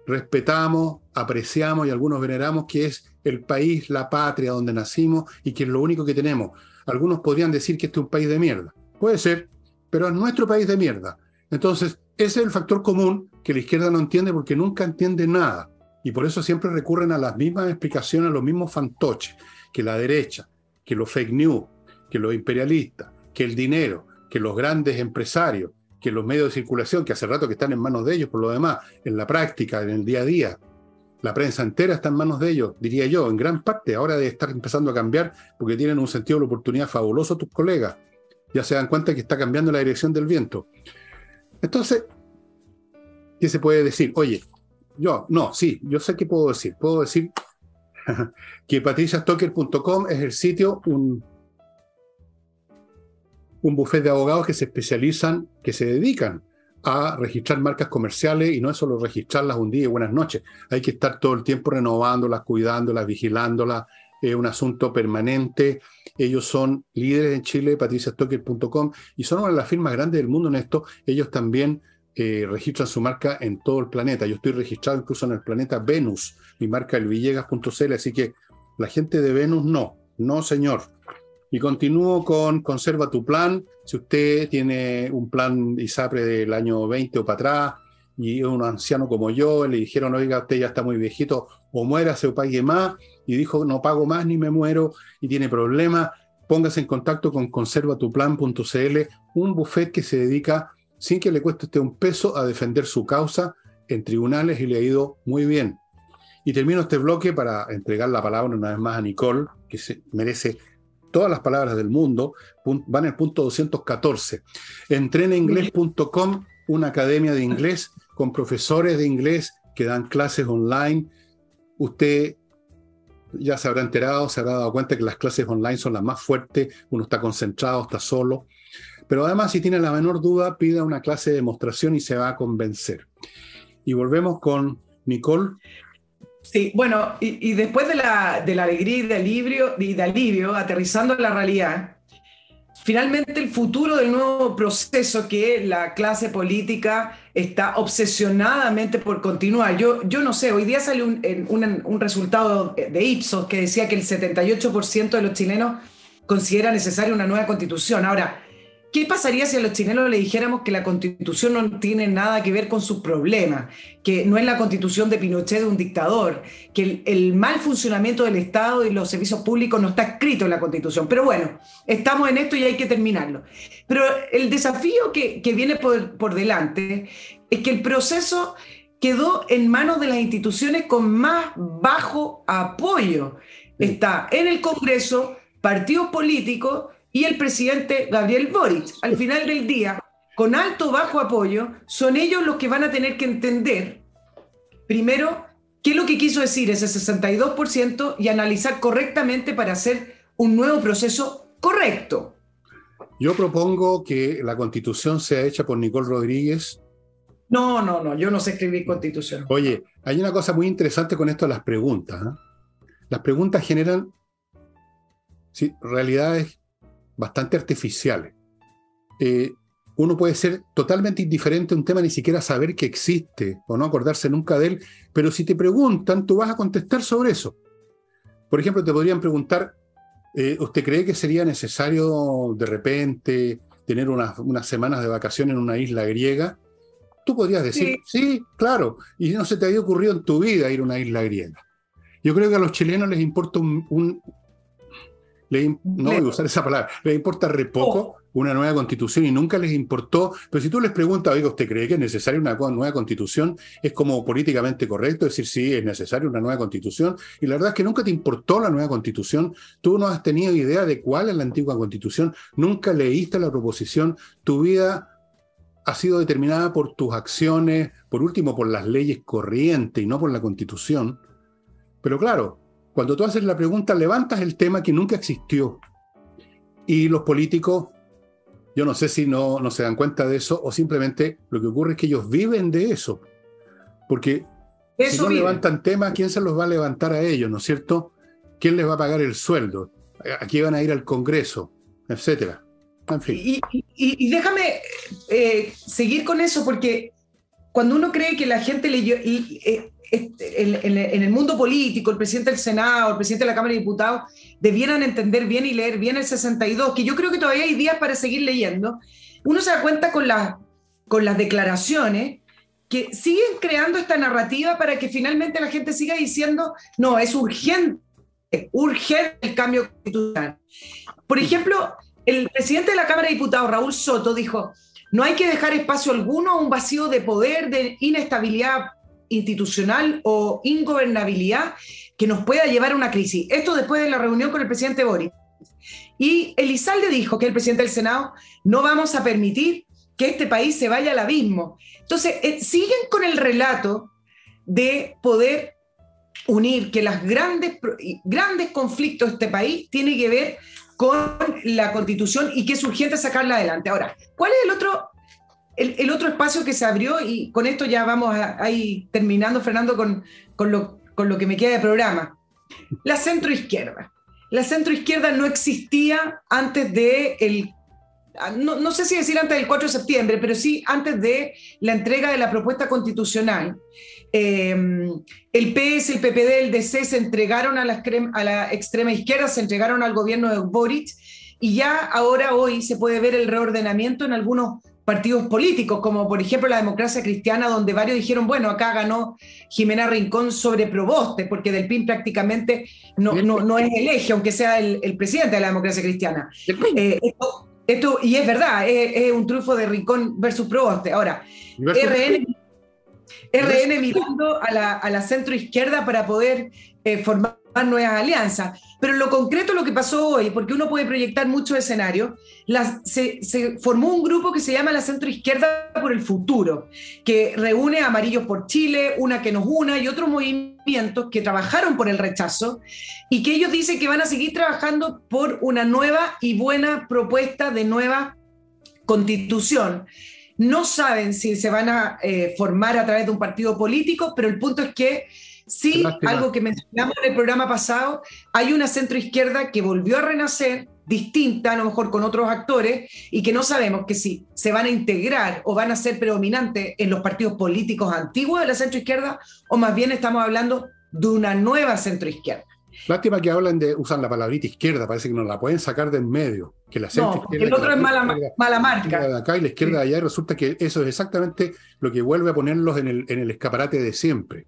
respetamos, apreciamos y algunos veneramos, que es el país, la patria donde nacimos y que es lo único que tenemos. Algunos podrían decir que este es un país de mierda. Puede ser, pero es nuestro país de mierda. Entonces, ese es el factor común que la izquierda no entiende porque nunca entiende nada. Y por eso siempre recurren a las mismas explicaciones, a los mismos fantoches, que la derecha, que los fake news, que los imperialistas, que el dinero, que los grandes empresarios, que los medios de circulación, que hace rato que están en manos de ellos por lo demás, en la práctica, en el día a día. La prensa entera está en manos de ellos, diría yo, en gran parte. Ahora de estar empezando a cambiar porque tienen un sentido de la oportunidad fabuloso tus colegas. Ya se dan cuenta que está cambiando la dirección del viento. Entonces, ¿qué se puede decir? Oye, yo, no, sí, yo sé qué puedo decir. Puedo decir que patriciastocker.com es el sitio, un un buffet de abogados que se especializan, que se dedican a registrar marcas comerciales y no es solo registrarlas un día y buenas noches, hay que estar todo el tiempo renovándolas, cuidándolas, vigilándolas, es un asunto permanente. Ellos son líderes en Chile, patriciastocker.com, y son una de las firmas grandes del mundo en esto. Ellos también eh, registran su marca en todo el planeta. Yo estoy registrado incluso en el planeta Venus, mi marca el Villegas.cl, así que la gente de Venus no, no señor. Y continúo con Conserva tu plan. Si usted tiene un plan ISAPRE del año 20 o para atrás y es un anciano como yo, le dijeron, oiga, usted ya está muy viejito, o muérase o pague más, y dijo, no pago más ni me muero y tiene problemas, póngase en contacto con conservatuplan.cl, un buffet que se dedica, sin que le cueste usted un peso, a defender su causa en tribunales y le ha ido muy bien. Y termino este bloque para entregar la palabra una vez más a Nicole, que se merece todas las palabras del mundo, van al punto 214. Entrenainglés.com, una academia de inglés con profesores de inglés que dan clases online. Usted ya se habrá enterado, se habrá dado cuenta que las clases online son las más fuertes, uno está concentrado, está solo. Pero además, si tiene la menor duda, pida una clase de demostración y se va a convencer. Y volvemos con Nicole. Sí, bueno, y, después de la, alegría y de alivio, aterrizando en la realidad, finalmente el futuro del nuevo proceso que la clase política está obsesionadamente por continuar. Yo, yo no sé, hoy día salió un, un, un resultado de Ipsos que decía que el 78% de los chilenos considera necesaria una nueva constitución. Ahora, ¿Qué pasaría si a los chilenos le dijéramos que la constitución no tiene nada que ver con sus problemas, que no es la constitución de Pinochet de un dictador, que el, mal funcionamiento del Estado y los servicios públicos no está escrito en la constitución? Pero bueno, estamos en esto y hay que terminarlo. Pero el desafío que, viene por, por delante es que el proceso quedó en manos de las instituciones con más bajo apoyo. Está en el Congreso, partidos políticos y el presidente Gabriel Boric. Al final del día, con alto o bajo apoyo, son ellos los que van a tener que entender, primero, qué es lo que quiso decir ese 62% y analizar correctamente para hacer un nuevo proceso correcto. Yo propongo que la constitución sea hecha por Nicole Rodríguez. No, no, no, yo no sé escribir constitución. Oye, hay una cosa muy interesante con esto de las preguntas. ¿eh? Las preguntas generan sí, realidades bastante artificiales. Eh, uno puede ser totalmente indiferente a un tema, ni siquiera saber que existe o no acordarse nunca de él, pero si te preguntan, tú vas a contestar sobre eso. Por ejemplo, te podrían preguntar, eh, ¿usted cree que sería necesario de repente tener unas, unas, semanas de vacaciones en una isla griega? Tú podrías decir, sí. claro, y no se te había ocurrido en tu vida ir a una isla griega. Yo creo que a los chilenos les importa un, no voy a usar esa palabra, les importa re poco oh. una nueva constitución y nunca les importó, pero si tú les preguntas, oiga, ¿usted cree que es necesaria una nueva constitución? Es como políticamente correcto decir, sí, es necesaria una nueva constitución, y la verdad es que nunca te importó la nueva constitución, tú no has tenido idea de cuál es la antigua constitución, nunca leíste la proposición, tu vida ha sido determinada por tus acciones, por último por las leyes corrientes y no por la constitución. Pero claro, cuando tú haces la pregunta, levantas el tema que nunca existió. Y los políticos, yo no sé si no, no se dan cuenta de eso o simplemente lo que ocurre es que ellos viven de eso. Porque si no levantan temas, ¿quién se los va a levantar a ellos, no es cierto? ¿Quién les va a pagar el sueldo? ¿A quién van a ir al Congreso? Etcétera. En fin. Y, déjame eh, seguir con eso, porque cuando uno cree que la gente leyó, eh, este, en, el mundo político, el presidente del Senado, el presidente de la Cámara de Diputados, debieran entender bien y leer bien el 62, que yo creo que todavía hay días para seguir leyendo, uno se da cuenta con, con las declaraciones que siguen creando esta narrativa para que finalmente la gente siga diciendo, no, es urgente, urgente el cambio constitucional. Por ejemplo, el presidente de la Cámara de Diputados, Raúl Soto, dijo, no hay que dejar espacio alguno a un vacío de poder, de inestabilidad institucional o ingobernabilidad que nos pueda llevar a una crisis. Esto después de la reunión con el presidente Boris. Y Elizalde dijo, que el presidente del Senado, no vamos a permitir que este país se vaya al abismo. Entonces, eh, siguen con el relato de poder unir que los grandes, grandes conflictos de este país tienen que ver con la constitución y que es urgente sacarla adelante. Ahora, ¿cuál es el otro el, otro espacio que se abrió, y con esto ya vamos ahí terminando, Fernando, con, con, lo, con lo que me queda de programa. La centroizquierda. La centroizquierda no existía antes de el no, no, sé si decir antes del 4 de septiembre, pero sí antes de la entrega de la propuesta constitucional. Em, el PS, el PPD, el DC se entregaron a la, a la extrema izquierda, se entregaron al gobierno de Boric y ya ahora hoy se puede ver el reordenamiento en algunos partidos políticos, como por ejemplo la democracia cristiana, donde varios dijeron, bueno, acá ganó Jimena Rincón sobre Proboste, porque del PIN prácticamente no, no, es el eje, aunque sea el, presidente de la democracia cristiana. Eh, esto, y es verdad, es, un triunfo de Rincón versus Proboste. Ahora, RN, RN mirando a la, a la centro izquierda para poder eh, formar nuevas alianzas. Pero en lo concreto, lo que pasó hoy, porque uno puede proyectar muchos escenarios, se, se, formó un grupo que se llama la Centro Izquierda por el Futuro, que reúne a Amarillos por Chile, Una que nos una y otros movimientos que trabajaron por el rechazo y que ellos dicen que van a seguir trabajando por una nueva y buena propuesta de nueva constitución. No saben si se van a eh, formar a través de un partido político, pero el punto es que Sí, algo que mencionamos en el programa pasado, hay una centroizquierda que volvió a renacer, distinta, a lo mejor con otros actores, y que no sabemos que si se van a integrar o van a ser predominantes en los partidos políticos antiguos de la centroizquierda, o más bien estamos hablando de una nueva centroizquierda. Lástima que hablan de, usan la palabrita izquierda, parece que no la pueden sacar de en medio. Que la no, el otro es mala, mala marca. De acá y la izquierda de allá, y resulta que eso es exactamente lo que vuelve a ponerlos en el, en el escaparate de siempre.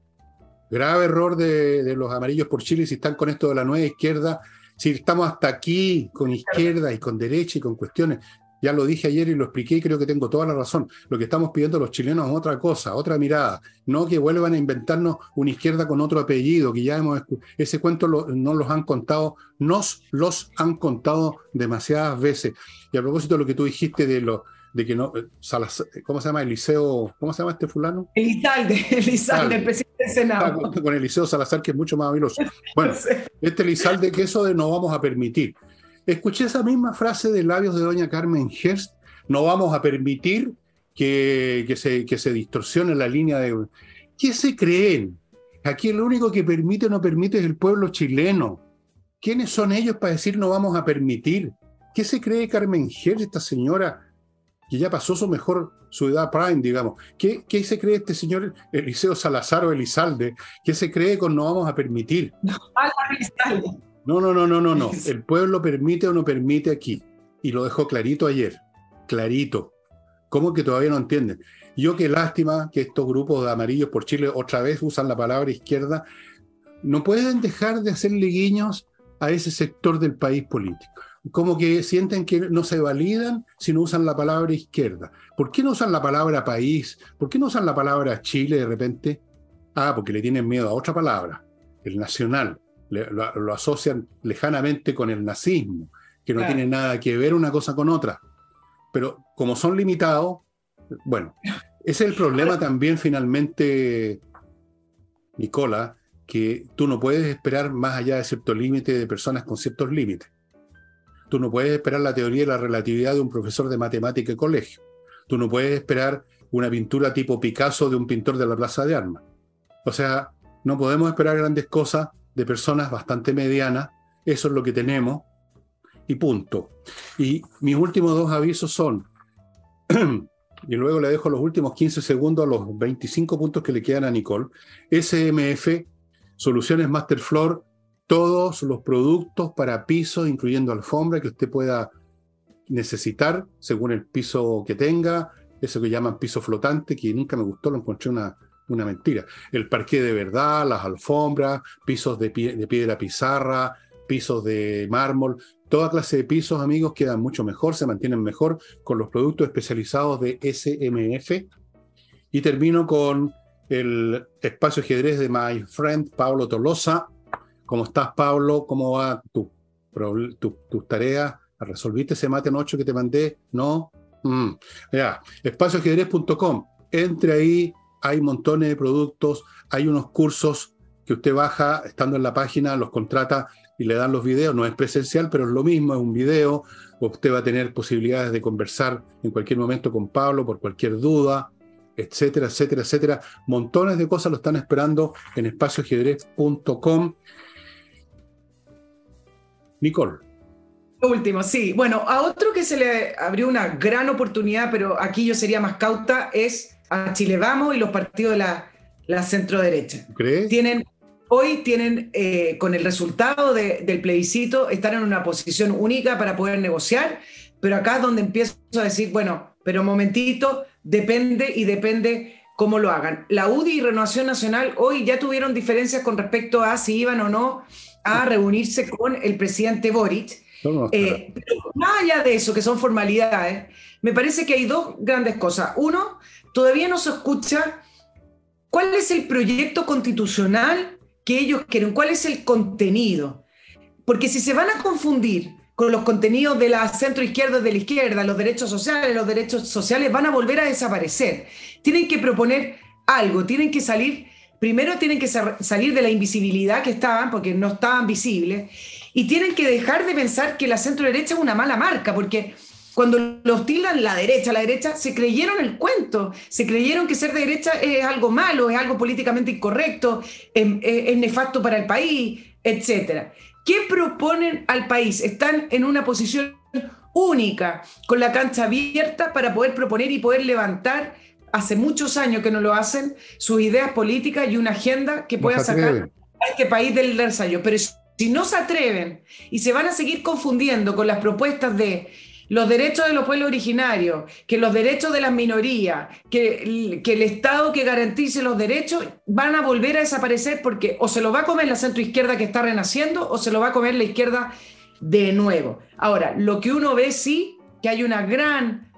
Grave error de, de, los amarillos por Chile si están con esto de la nueva izquierda. Si estamos hasta aquí con izquierda y con derecha y con cuestiones, ya lo dije ayer y lo expliqué y creo que tengo toda la razón. Lo que estamos pidiendo a los chilenos es otra cosa, otra mirada. No que vuelvan a inventarnos una izquierda con otro apellido, que ya hemos ese cuento no los han contado, nos los han contado demasiadas veces. Y a propósito de lo que tú dijiste de lo de que no, eh, ¿cómo se llama? Eliseo, ¿cómo se llama este fulano? Elizalde, Elizalde, el presidente del Senado. Con, con Eliseo Salazar, que es mucho más habiloso. Bueno, este Elizalde, que eso de no vamos a permitir. Escuché esa misma frase de labios de doña Carmen Herst, no vamos a permitir que, que, se, que se distorsione la línea de... ¿Qué se creen? Aquí lo único que permite o no permite es el pueblo chileno. ¿Quiénes son ellos para decir no vamos a permitir? ¿Qué se cree Carmen Herst, esta señora que ya pasó su mejor, su edad prime, digamos? ¿Qué, ¿Qué, se cree este señor Eliseo Salazar o Elizalde? ¿Qué se cree con no vamos a permitir? No, Elizalde. No, no, no, no, no, no. El pueblo permite o no permite aquí. Y lo dejó clarito ayer. Clarito. ¿Cómo que todavía no entienden? Yo qué lástima que estos grupos de amarillos por Chile otra vez usan la palabra izquierda. No pueden dejar de hacerle guiños a ese sector del país político. Como que sienten que no se validan si no usan la palabra izquierda. ¿Por qué no usan la palabra país? ¿Por qué no usan la palabra Chile de repente? Ah, porque le tienen miedo a otra palabra, el nacional lo, asocian lejanamente con el nazismo, que no tiene nada que ver una cosa con otra. Pero como son limitados, bueno, ese es el problema también finalmente, Nicola, que tú no puedes esperar más allá de cierto límite de personas con ciertos límites. Tú no puedes esperar la teoría de la relatividad de un profesor de matemática de colegio. Tú no puedes esperar una pintura tipo Picasso de un pintor de la Plaza de Armas. O sea, no podemos esperar grandes cosas de personas bastante medianas, eso es lo que tenemos, y punto. Y mis últimos dos avisos son, y luego le dejo los últimos 15 segundos a los 25 puntos que le quedan a Nicole, SMF, Soluciones Masterfloor, todos los productos para pisos, incluyendo alfombra, que usted pueda necesitar según el piso que tenga, eso que llaman piso flotante, que nunca me gustó, lo encontré una, una mentira. El parque de verdad, las alfombras, pisos de, piedra pizarra, pisos de mármol, toda clase de pisos, amigos, quedan mucho mejor, se mantienen mejor con los productos especializados de SMF. Y termino con el espacio ajedrez de my friend Pablo Tolosa. ¿Cómo estás, Pablo? ¿Cómo va tu, tus tareas? ¿Resolviste ese mate en 8 que te mandé? ¿No? Mm. Espacioajedrez.com. Entre ahí, hay montones de productos, hay unos cursos que usted baja estando en la página, los contrata y le dan los videos, no es presencial, pero es lo mismo, es un video, usted va a tener posibilidades de conversar en cualquier momento con Pablo por cualquier duda, etcétera, etcétera, etcétera. Montones de cosas lo están esperando en espacioajedrez.com. Nicole. Último, sí. Bueno, a otro que se le abrió una gran oportunidad, pero aquí yo sería más cauta, es a Chile Vamos y los partidos de la, la centro derecha. ¿Crees? Tienen, hoy tienen, eh, con el resultado del plebiscito, están en una posición única para poder negociar, pero acá es donde empiezo a decir, bueno, pero momentito, depende y depende cómo lo hagan. La UDI y Renovación Nacional hoy ya tuvieron diferencias con respecto a si iban o no a reunirse con el presidente Boric. Eh, pero más allá de eso, que son formalidades, me parece que hay dos grandes cosas. Uno, todavía no se escucha cuál es el proyecto constitucional que ellos quieren, cuál es el contenido. Porque si se van a confundir con los contenidos de la centro izquierda de la izquierda, los derechos sociales, los derechos sociales van a volver a desaparecer. Tienen que proponer algo, tienen que salir, primero tienen que salir de la invisibilidad que estaban, porque no estaban visibles, y tienen que dejar de pensar que la centro derecha es una mala marca, porque cuando los tildan la derecha, la derecha, se creyeron el cuento, se creyeron que ser de derecha es algo malo, es algo políticamente incorrecto, em, es, nefasto para el país, etc. ¿Qué proponen al país? Están en una posición única, con la cancha abierta para poder proponer y poder levantar, hace muchos años que no lo hacen, sus ideas políticas y una agenda que pueda sacar a este país del ensayo. Pero si no se atreven y se van a seguir confundiendo con las propuestas de los derechos de los pueblos originarios, que los derechos de las minorías, que, que, el Estado que garantice los derechos, van a volver a desaparecer porque o se lo va a comer la centroizquierda que está renaciendo o se lo va a comer la izquierda de nuevo. Ahora, lo que uno ve sí, que hay una gran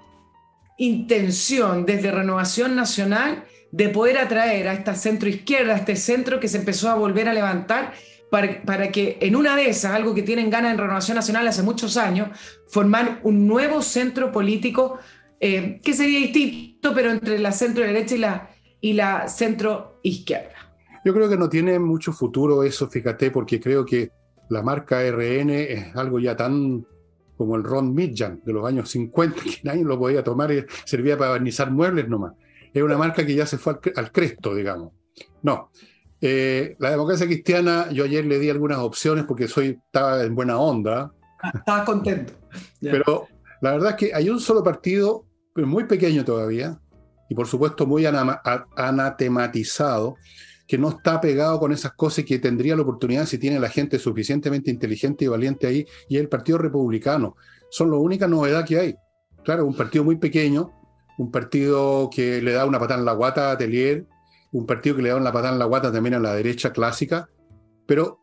intención desde Renovación Nacional de poder atraer a esta centroizquierda, a este centro que se empezó a volver a levantar para, que en una de esas, algo que tienen ganas en Renovación Nacional hace muchos años, formar un nuevo centro político eh, que sería distinto, pero entre la centro derecha y la, y la centro izquierda. Yo creo que no tiene mucho futuro eso, fíjate, porque creo que la marca RN es algo ya tan como el Ron Midjan de los años 50, que nadie lo podía tomar y servía para barnizar muebles nomás. Es una marca que ya se fue al, al cresto, digamos. No, eh, la democracia cristiana, yo ayer le di algunas opciones porque soy, estaba en buena onda. Ah, estaba contento. Pero la verdad es que hay un solo partido, muy pequeño todavía, y por supuesto muy anatematizado, que no está pegado con esas cosas que tendría la oportunidad si tiene la gente suficientemente inteligente y valiente ahí, y es el Partido Republicano. Son la única novedad que hay. Claro, un partido muy pequeño, un partido que le da una patada en la guata a Atelier, un partido que le da la patada en la guata también a la derecha clásica, pero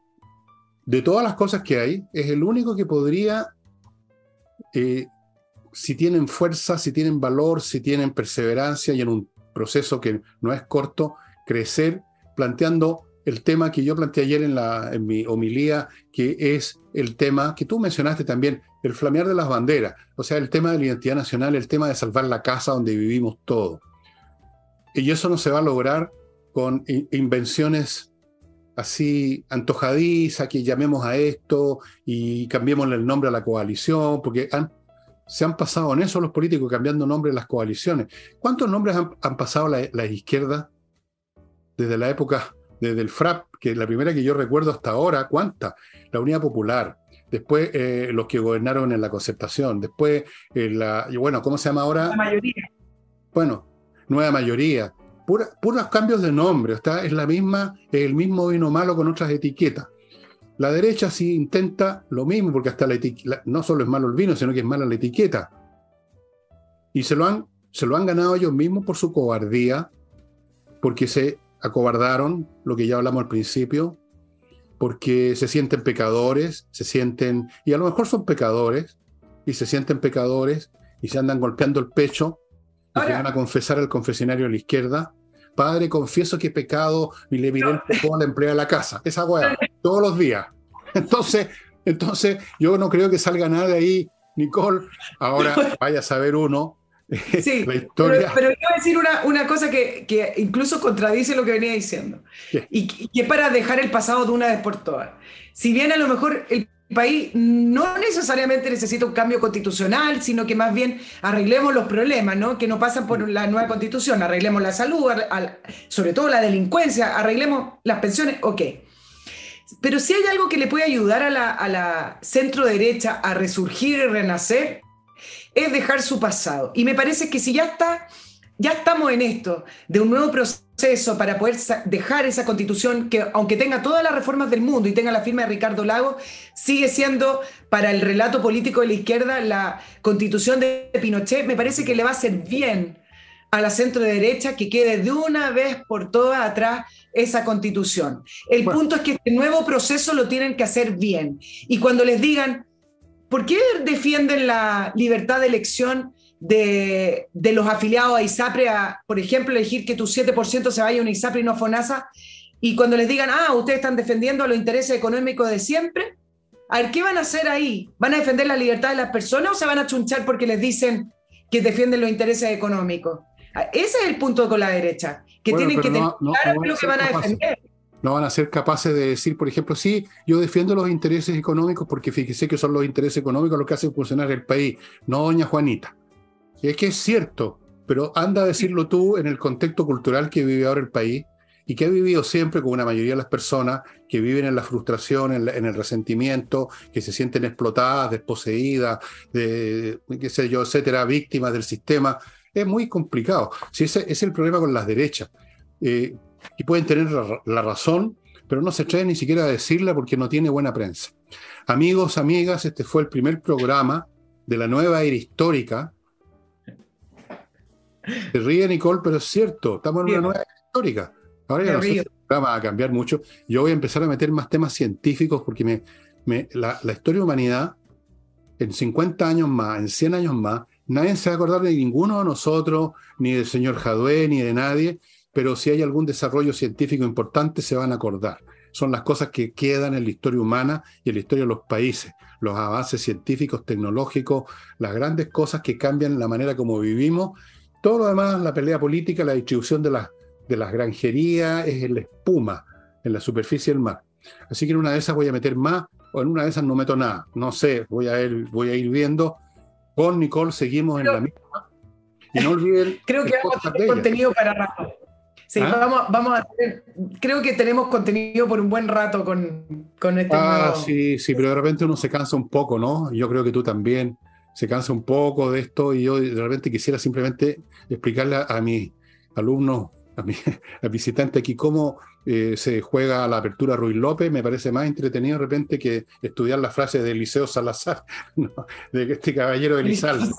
de todas las cosas que hay, es el único que podría, eh, si tienen fuerza, si tienen valor, si tienen perseverancia y en un proceso que no es corto, crecer planteando el tema que yo planteé ayer en, la, en mi homilía, que es el tema que tú mencionaste también, el flamear de las banderas, o sea, el tema de la identidad nacional, el tema de salvar la casa donde vivimos todos. Y eso no se va a lograr con invenciones así antojadizas, que llamemos a esto y cambiémosle el nombre a la coalición, porque se han pasado en eso los políticos cambiando nombre a las coaliciones. ¿Cuántos nombres han, pasado la, la, izquierda desde la época, desde el FRAP, que es la primera que yo recuerdo hasta ahora? ¿Cuántas? La Unidad Popular, después eh, los que gobernaron en la concertación, después, eh, la, bueno, ¿cómo se llama ahora? La mayoría. Bueno, nueva mayoría puros cambios de nombre, está, es la misma, el mismo vino malo con otras etiquetas. La derecha sí intenta lo mismo, porque hasta la, no solo es malo el vino, sino que es mala la etiqueta. Y se lo, han, se lo han ganado ellos mismos por su cobardía, porque se acobardaron, lo que ya hablamos al principio, porque se sienten pecadores, se sienten, y a lo mejor son pecadores, y se sienten pecadores, y se andan golpeando el pecho, van a confesar al confesionario a la izquierda, Padre, confieso que he pecado y le poco a la empleada de la casa. Esa weá, todos los días. Entonces, entonces, yo no creo que salga nada de ahí, Nicole. Ahora vaya a saber uno. Sí, la historia. Pero, quiero decir una, una cosa que, que, incluso contradice lo que venía diciendo. Y, y que para dejar el pasado de una vez por todas. Si bien a lo mejor el país no necesariamente necesita un cambio constitucional, sino que más bien arreglemos los problemas, ¿no? Que no pasan por la nueva constitución, arreglemos la salud, sobre todo la delincuencia, arreglemos las pensiones, ok. Pero si hay algo que le puede ayudar a la, a la centro derecha a resurgir y renacer, es dejar su pasado. Y me parece que si ya está ya estamos en esto, de un nuevo proceso para poder dejar esa constitución que, aunque tenga todas las reformas del mundo y tenga la firma de Ricardo Lago, sigue siendo para el relato político de la izquierda la constitución de Pinochet. Me parece que le va a hacer bien a la centro derecha que quede de una vez por todas atrás esa constitución. El punto es que este nuevo proceso lo tienen que hacer bien. Y cuando les digan, ¿por qué defienden la libertad de elección? De, los afiliados a ISAPRE a, por ejemplo, elegir que tu 7% se vaya a una ISAPRE y no a FONASA, y cuando les digan, ah, ustedes están defendiendo los intereses económicos de siempre, a ver, ¿qué van a hacer ahí? ¿Van a defender la libertad de las personas o se van a chunchar porque les dicen que defienden los intereses económicos? Ah, ese es el punto con la derecha, que tienen que tener claro lo que van a defender. no van a ser capaces de decir, por ejemplo, sí, yo defiendo los intereses económicos porque fíjese que son los intereses económicos los que hacen funcionar el país, no doña Juanita. Es que es cierto, pero anda a decirlo tú en el contexto cultural que vive ahora el país y que ha vivido siempre con una mayoría de las personas que viven en la frustración, en, el resentimiento, que se sienten explotadas, desposeídas, de, qué sé yo, etcétera, víctimas del sistema. Es muy complicado. Si ese, es el problema con las derechas. Eh, y pueden tener la, razón, pero no se atreven ni siquiera a decirla porque no tiene buena prensa. Amigos, amigas, este fue el primer programa de la nueva era histórica. Se ríe Nicole, pero es cierto, estamos en una nueva histórica. Ahora ya no sé si el programa va a cambiar mucho. Yo voy a empezar a meter más temas científicos porque me, me, la, la historia de humanidad, en 50 años más, en 100 años más, nadie se va a acordar de ninguno de nosotros, ni del señor Jadwe, ni de nadie, pero si hay algún desarrollo científico importante se van a acordar. Son las cosas que quedan en la historia humana y en la historia de los países, los avances científicos, tecnológicos, las grandes cosas que cambian la manera como vivimos. Todo lo demás, la pelea política, la distribución de las, de las granjerías, es la espuma en la superficie del mar. Así que en una de esas voy a meter más o en una de esas no meto nada. No sé, voy a ir, voy a ir viendo. Con Nicole seguimos en la misma. Y no olviden. Creo que vamos a tener contenido para rato. Sí, ¿Ah? vamos, vamos a creo que tenemos contenido por un buen rato con, con este Ah, sí, sí, pero de repente uno se cansa un poco, ¿no? Yo creo que tú también se cansa un poco de esto y yo de repente quisiera simplemente explicarle a, mis alumnos, a mi visitante aquí cómo eh, se juega la apertura Ruiz López, me parece más entretenido de repente que estudiar las frases de Eliseo Salazar, de este caballero de Elizalde.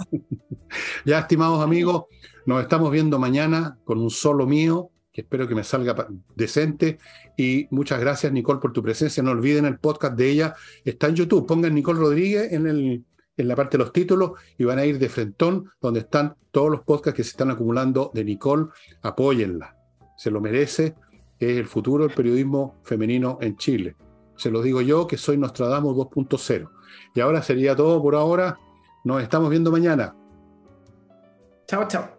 ya, estimados amigos, nos estamos viendo mañana con un solo mío espero que me salga decente. Y muchas gracias, Nicole, por tu presencia. No olviden el podcast de ella, está en YouTube. Pongan Nicole Rodríguez en, el, en la parte de los títulos y van a ir de frentón, donde están todos los podcasts que se están acumulando de Nicole. Apóyenla, se lo merece. Es el futuro del periodismo femenino en Chile. Se lo digo yo, que soy Nostradamus 2.0. Y ahora sería todo por ahora. Nos estamos viendo mañana. Chao, chao.